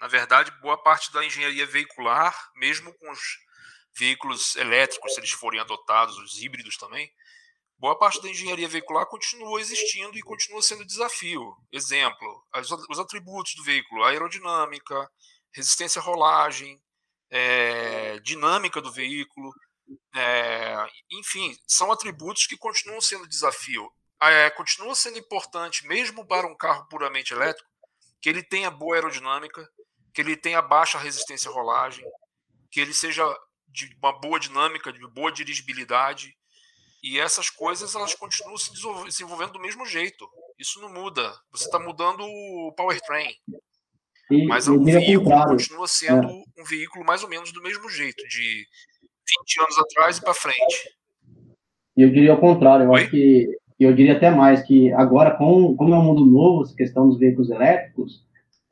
na verdade, boa parte da engenharia veicular, mesmo com os veículos elétricos, se eles forem adotados, os híbridos também, boa parte da engenharia veicular continua existindo e continua sendo desafio. Exemplo, os atributos do veículo, aerodinâmica, resistência à rolagem, é, dinâmica do veículo, é, enfim, são atributos que continuam sendo desafio. É, continua sendo importante, mesmo para um carro puramente elétrico, que ele tenha boa aerodinâmica, que ele tenha baixa resistência à rolagem, que ele seja de uma boa dinâmica, de boa dirigibilidade, e essas coisas elas continuam se desenvolvendo do mesmo jeito. Isso não muda. Você está mudando o powertrain. E, mas o veículo continua sendo é. um veículo mais ou menos do mesmo jeito, de 20 anos atrás e para frente. E eu diria ao contrário, eu Oi? acho que eu diria até mais que agora, com, como é um mundo novo, essa questão dos veículos elétricos,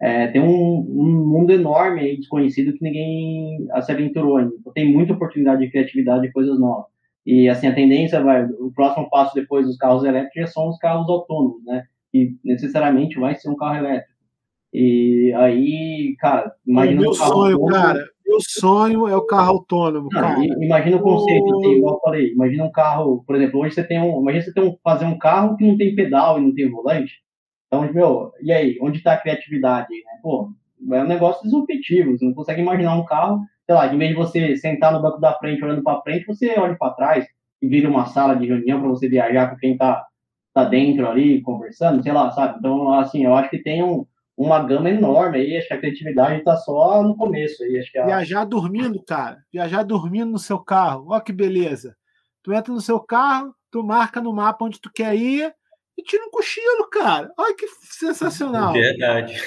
é, tem um, um, mundo enorme aí desconhecido que ninguém se aventurou ainda. Então, tem muita oportunidade de criatividade de coisas novas. E assim, a tendência vai, o próximo passo depois dos carros elétricos são os carros autônomos, né? Que necessariamente vai ser um carro elétrico. E aí, cara, imagina. Meu sonho, autônomo, cara, meu sonho é o carro autônomo, não, cara. Imagina o conceito, assim, igual eu falei, imagina um carro, por exemplo, hoje você tem um, imagina você tem um, fazer um carro que não tem pedal e não tem volante. Então, meu, e aí, onde está a criatividade? Né? Pô, é um negócio disruptivo, você não consegue imaginar um carro sei lá, em vez de você sentar no banco da frente olhando para frente, você olha para trás e vira uma sala de reunião para você viajar com quem está tá dentro ali conversando, sei lá, sabe? Então, assim, eu acho que tem um, uma gama enorme aí, acho que a criatividade está só no começo aí, acho que a... Viajar dormindo, cara, viajar dormindo no seu carro, ó que beleza. Tu entra no seu carro, tu marca no mapa onde tu quer ir e tira um cochilo, cara. Olha que sensacional. Verdade.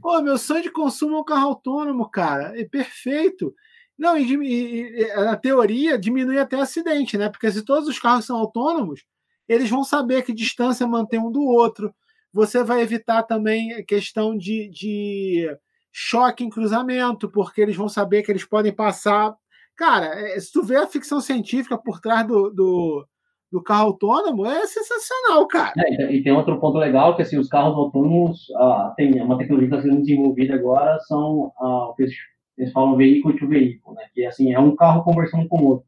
Pô, meu sonho de consumo é um carro autônomo, cara. É perfeito. Não, e, e, e, na teoria diminui até acidente, né? Porque se todos os carros são autônomos, eles vão saber que distância mantém um do outro. Você vai evitar também a questão de, de choque em cruzamento, porque eles vão saber que eles podem passar. Cara, é, se tu vê a ficção científica por trás do, do do carro autônomo é sensacional, cara. É, e tem outro ponto legal que assim, os carros autônomos ah, tem uma tecnologia que está sendo desenvolvida agora são ah, o que eles, eles falam veículo to veículo, né? Que assim é um carro conversando com o outro.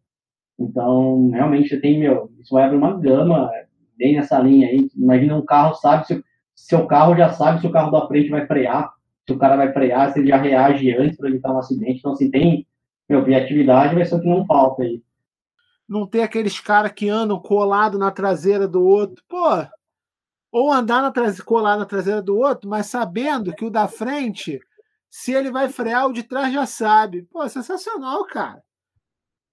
Então realmente você tem meu, isso vai abrir uma gama bem nessa linha aí. Imagina um carro sabe se seu carro já sabe se o carro da frente vai frear, se o cara vai frear, se ele já reage antes para evitar um acidente. Então assim tem meu, criatividade vai ser o que não falta aí. Não ter aqueles caras que andam colado na traseira do outro. Pô, ou andar na traseira, colar na traseira do outro, mas sabendo que o da frente, se ele vai frear, o de trás já sabe. Pô, sensacional, cara.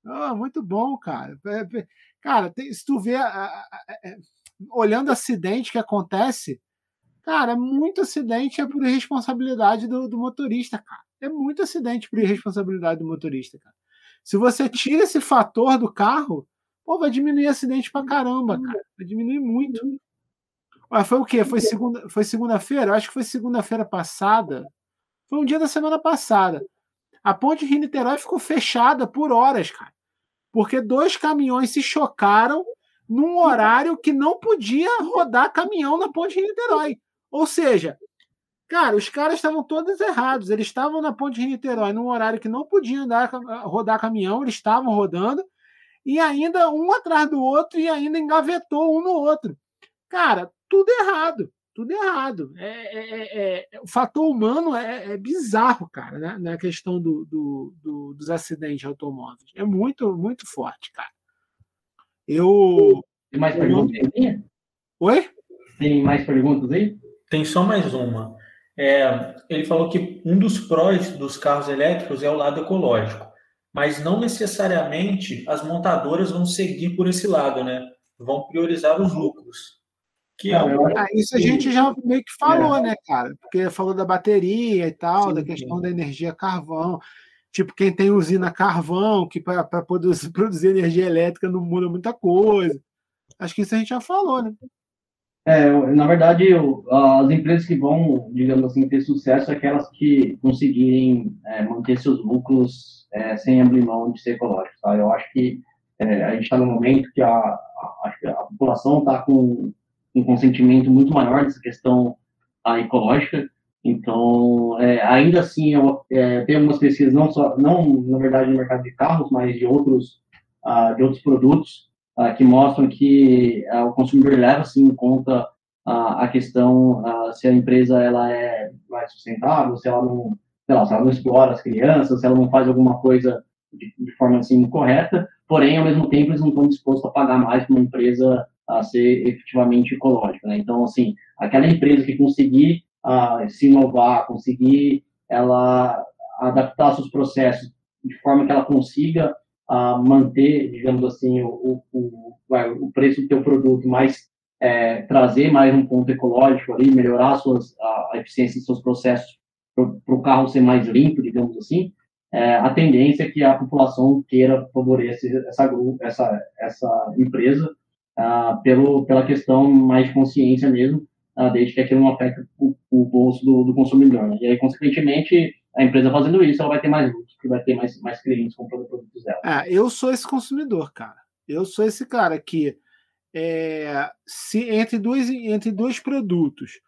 Oh, muito bom, cara. É, é, cara, tem, se tu vê, é, olhando acidente que acontece, cara, muito acidente é por irresponsabilidade do, do motorista, cara. É muito acidente por irresponsabilidade do motorista, cara. Se você tira esse fator do carro, pô, vai diminuir acidente pra caramba, cara. Vai diminuir muito. Mas foi o quê? Foi segunda, foi segunda-feira? Acho que foi segunda-feira passada. Foi um dia da semana passada. A ponte Rio-Niterói ficou fechada por horas, cara. Porque dois caminhões se chocaram num horário que não podia rodar caminhão na ponte Rio-Niterói. Ou seja, Cara, os caras estavam todos errados. Eles estavam na ponte de Niterói num horário que não podiam andar, rodar caminhão, eles estavam rodando, e ainda um atrás do outro, e ainda engavetou um no outro. Cara, tudo errado. Tudo errado. É, é, é, é o fator humano é, é, bizarro, cara, né? na questão do, do, do, dos acidentes automóveis. É muito, muito forte, cara. Eu. Tem mais perguntas aí? Oi? Tem mais perguntas aí? Tem só mais uma. É, ele falou que um dos prós dos carros elétricos é o lado ecológico, mas não necessariamente as montadoras vão seguir por esse lado, né? Vão priorizar os lucros. Que é, ah, isso a gente já meio que falou, é. né, cara? Porque falou da bateria e tal, sim, da questão sim. da energia carvão. Tipo, quem tem usina carvão, que para produzir, produzir energia elétrica não muda muita coisa. Acho que isso a gente já falou, né? É, na verdade, eu, as empresas que vão, digamos assim, ter sucesso são aquelas que conseguirem é, manter seus lucros é, sem abrir mão de ser ecológico. Tá? Eu acho que é, a gente está no momento que a, a, a população está com um consentimento muito maior nessa questão a, ecológica. Então, é, ainda assim, eu, é, tem algumas pesquisas, não só, não na verdade no mercado de carros, mas de outros, uh, de outros produtos, uh, que mostram que uh, o consumidor leva sim em conta a questão se a empresa ela é mais sustentável, se ela não, sei lá, se ela não explora as crianças, se ela não faz alguma coisa de, de forma assim correta. Porém, ao mesmo tempo, eles não estão dispostos a pagar mais para uma empresa a ser efetivamente ecológica. Né? Então, assim, aquela empresa que conseguir se inovar, conseguir ela adaptar seus processos de forma que ela consiga a manter, digamos assim, o, o, o preço do teu produto, mas é, trazer mais um ponto ecológico ali, melhorar suas, a, eficiência dos seus processos para o carro ser mais limpo, digamos assim, é, a tendência é que a população queira favorecer essa, essa, essa empresa ah, pelo, pela questão mais de consciência mesmo, ah, desde que aquilo não afeta o, o bolso do, do consumidor. Né? E aí, consequentemente, a empresa fazendo isso, ela vai ter mais lucros, que vai ter mais, mais clientes comprando produtos dela. É, eu sou esse consumidor, cara. Eu sou esse cara que é, se entre dois, entre dois produtos,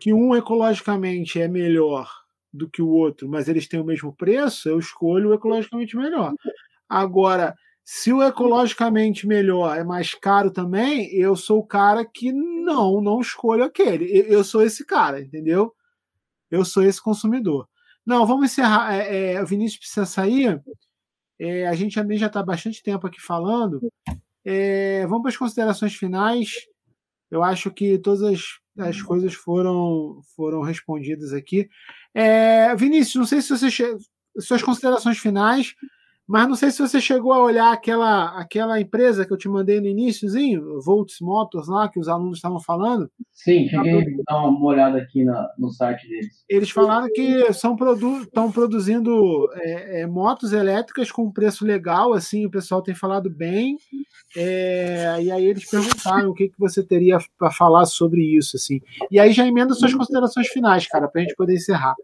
que um ecologicamente é melhor do que o outro, mas eles têm o mesmo preço, eu escolho o ecologicamente melhor. Agora, se o ecologicamente melhor é mais caro também, eu sou o cara que não, não escolho aquele. Eu sou esse cara, entendeu? Eu sou esse consumidor. Não, vamos encerrar. É, é, o Vinícius precisa sair. É, a gente também já está bastante tempo aqui falando. É, vamos para as considerações finais. Eu acho que todas as, as coisas foram, foram respondidas aqui. É, Vinícius, não sei se você. Suas considerações finais. Mas não sei se você chegou a olhar aquela, aquela empresa que eu te mandei no iníciozinho, Volts Motors lá, que os alunos estavam falando. Sim, cheguei a dar uma olhada aqui na, no site deles. Eles falaram que são produ estão produzindo é, é, motos elétricas com preço legal, assim, o pessoal tem falado bem. É, e aí eles perguntaram o que, que você teria para falar sobre isso, assim. E aí já emenda suas considerações finais, cara, para a gente poder encerrar.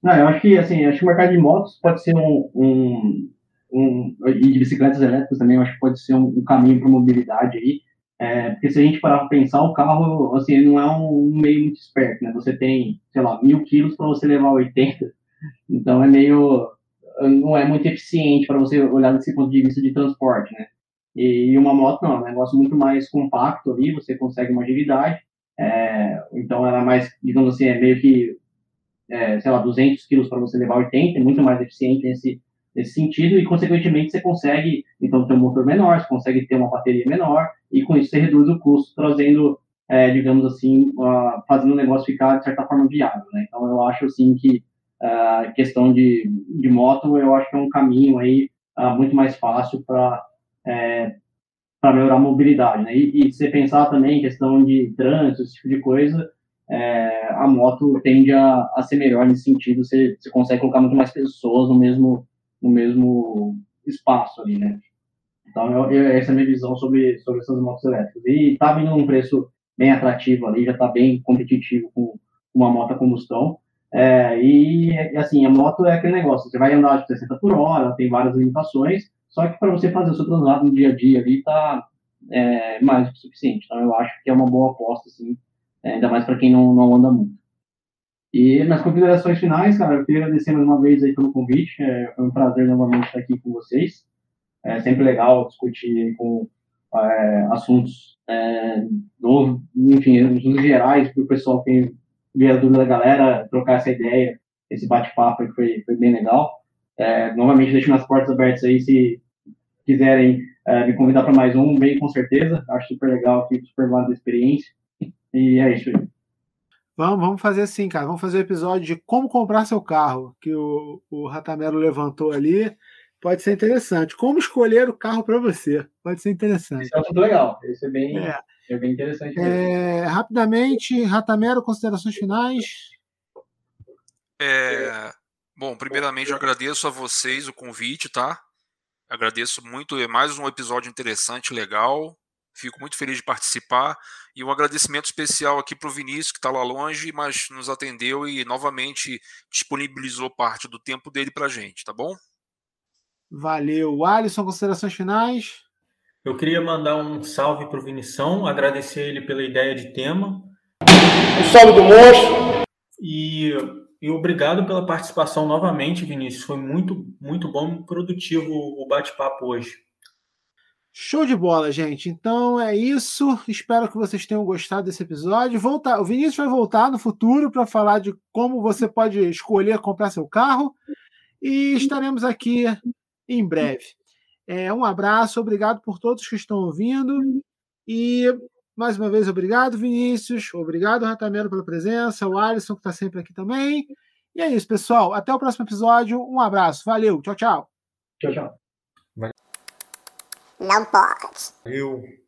Não, eu acho que assim, acho que o mercado de motos pode ser um, um um, e de bicicletas elétricas também, eu acho que pode ser um, um caminho para mobilidade aí, é, porque se a gente parar para pensar, o carro, assim, não é um, um, meio muito esperto, né? Você tem, sei lá, mil quilos para você levar 80, então é meio, não é muito eficiente para você olhar desse ponto de vista de transporte, né? E, e uma moto não, é um negócio muito mais compacto ali, você consegue uma agilidade, é, então ela é mais, digamos assim, é meio que, é, sei lá, 200 quilos para você levar 80, é muito mais eficiente nesse nesse sentido e, consequentemente, você consegue, então, ter um motor menor, você consegue ter uma bateria menor e, com isso, você reduz o custo, trazendo, é, digamos assim, uh, fazendo o negócio ficar, de certa forma, viável, né? Então, eu acho, assim, que a uh, questão de, de moto, eu acho que é um caminho aí uh, muito mais fácil para é, para melhorar a mobilidade, né? E, e se você pensar também em questão de trânsito, esse tipo de coisa, é, a moto tende a, a, ser melhor nesse sentido, você, você consegue colocar muito mais pessoas no mesmo, no mesmo espaço ali, né? Então, eu, eu, essa é a minha visão sobre, sobre essas motos elétricas. E tá vindo num preço bem atrativo ali, já está bem competitivo com uma moto a combustão. É, e, assim, a moto é aquele negócio, você vai andar de 60 por hora, tem várias limitações, só que para você fazer o seu translado no dia a dia ali tá é, mais do que suficiente. Então eu acho que é uma boa aposta, assim, é, ainda mais para quem não, não anda muito. E nas considerações finais, cara, eu queria agradecer mais uma vez aí pelo convite. É, foi um prazer novamente estar aqui com vocês. É sempre legal discutir com é, assuntos é, no, enfim, assuntos gerais para o pessoal que ver a dúvida da galera, trocar essa ideia, esse bate-papo que foi, foi bem legal. É, novamente, deixo nas portas abertas aí se quiserem é, me convidar para mais um, bem com certeza. Acho super legal aqui, super válida experiência. E é isso aí. Vamos, vamos fazer assim, cara. Vamos fazer o um episódio de como comprar seu carro, que o, o Ratamelo levantou ali. Pode ser interessante. Como escolher o carro para você. Pode ser interessante. Isso é muito legal. Isso é bem, é. é bem interessante. É, rapidamente, Ratamelo, considerações finais. É, Bom, primeiramente eu agradeço a vocês o convite, tá? Agradeço muito, é mais um episódio interessante, legal. Fico muito feliz de participar. E um agradecimento especial aqui para o Vinícius, que está lá longe, mas nos atendeu e novamente disponibilizou parte do tempo dele para a gente, tá bom? Valeu. Alisson, considerações finais? Eu queria mandar um salve para o Vinição, agradecer ele pela ideia de tema. Um salve do monstro! E e obrigado pela participação novamente, Vinícius. Foi muito, muito bom e produtivo o bate-papo hoje. Show de bola, gente. Então é isso. Espero que vocês tenham gostado desse episódio. Voltar, o Vinícius vai voltar no futuro para falar de como você pode escolher comprar seu carro. E estaremos aqui em breve. É, um abraço, obrigado por todos que estão ouvindo. E mais uma vez, obrigado, Vinícius. Obrigado, Ratamelo, pela presença. O Alisson, que está sempre aqui também. E é isso, pessoal. Até o próximo episódio. Um abraço. Valeu. Tchau, tchau. Tchau, tchau. Não pode. Eu.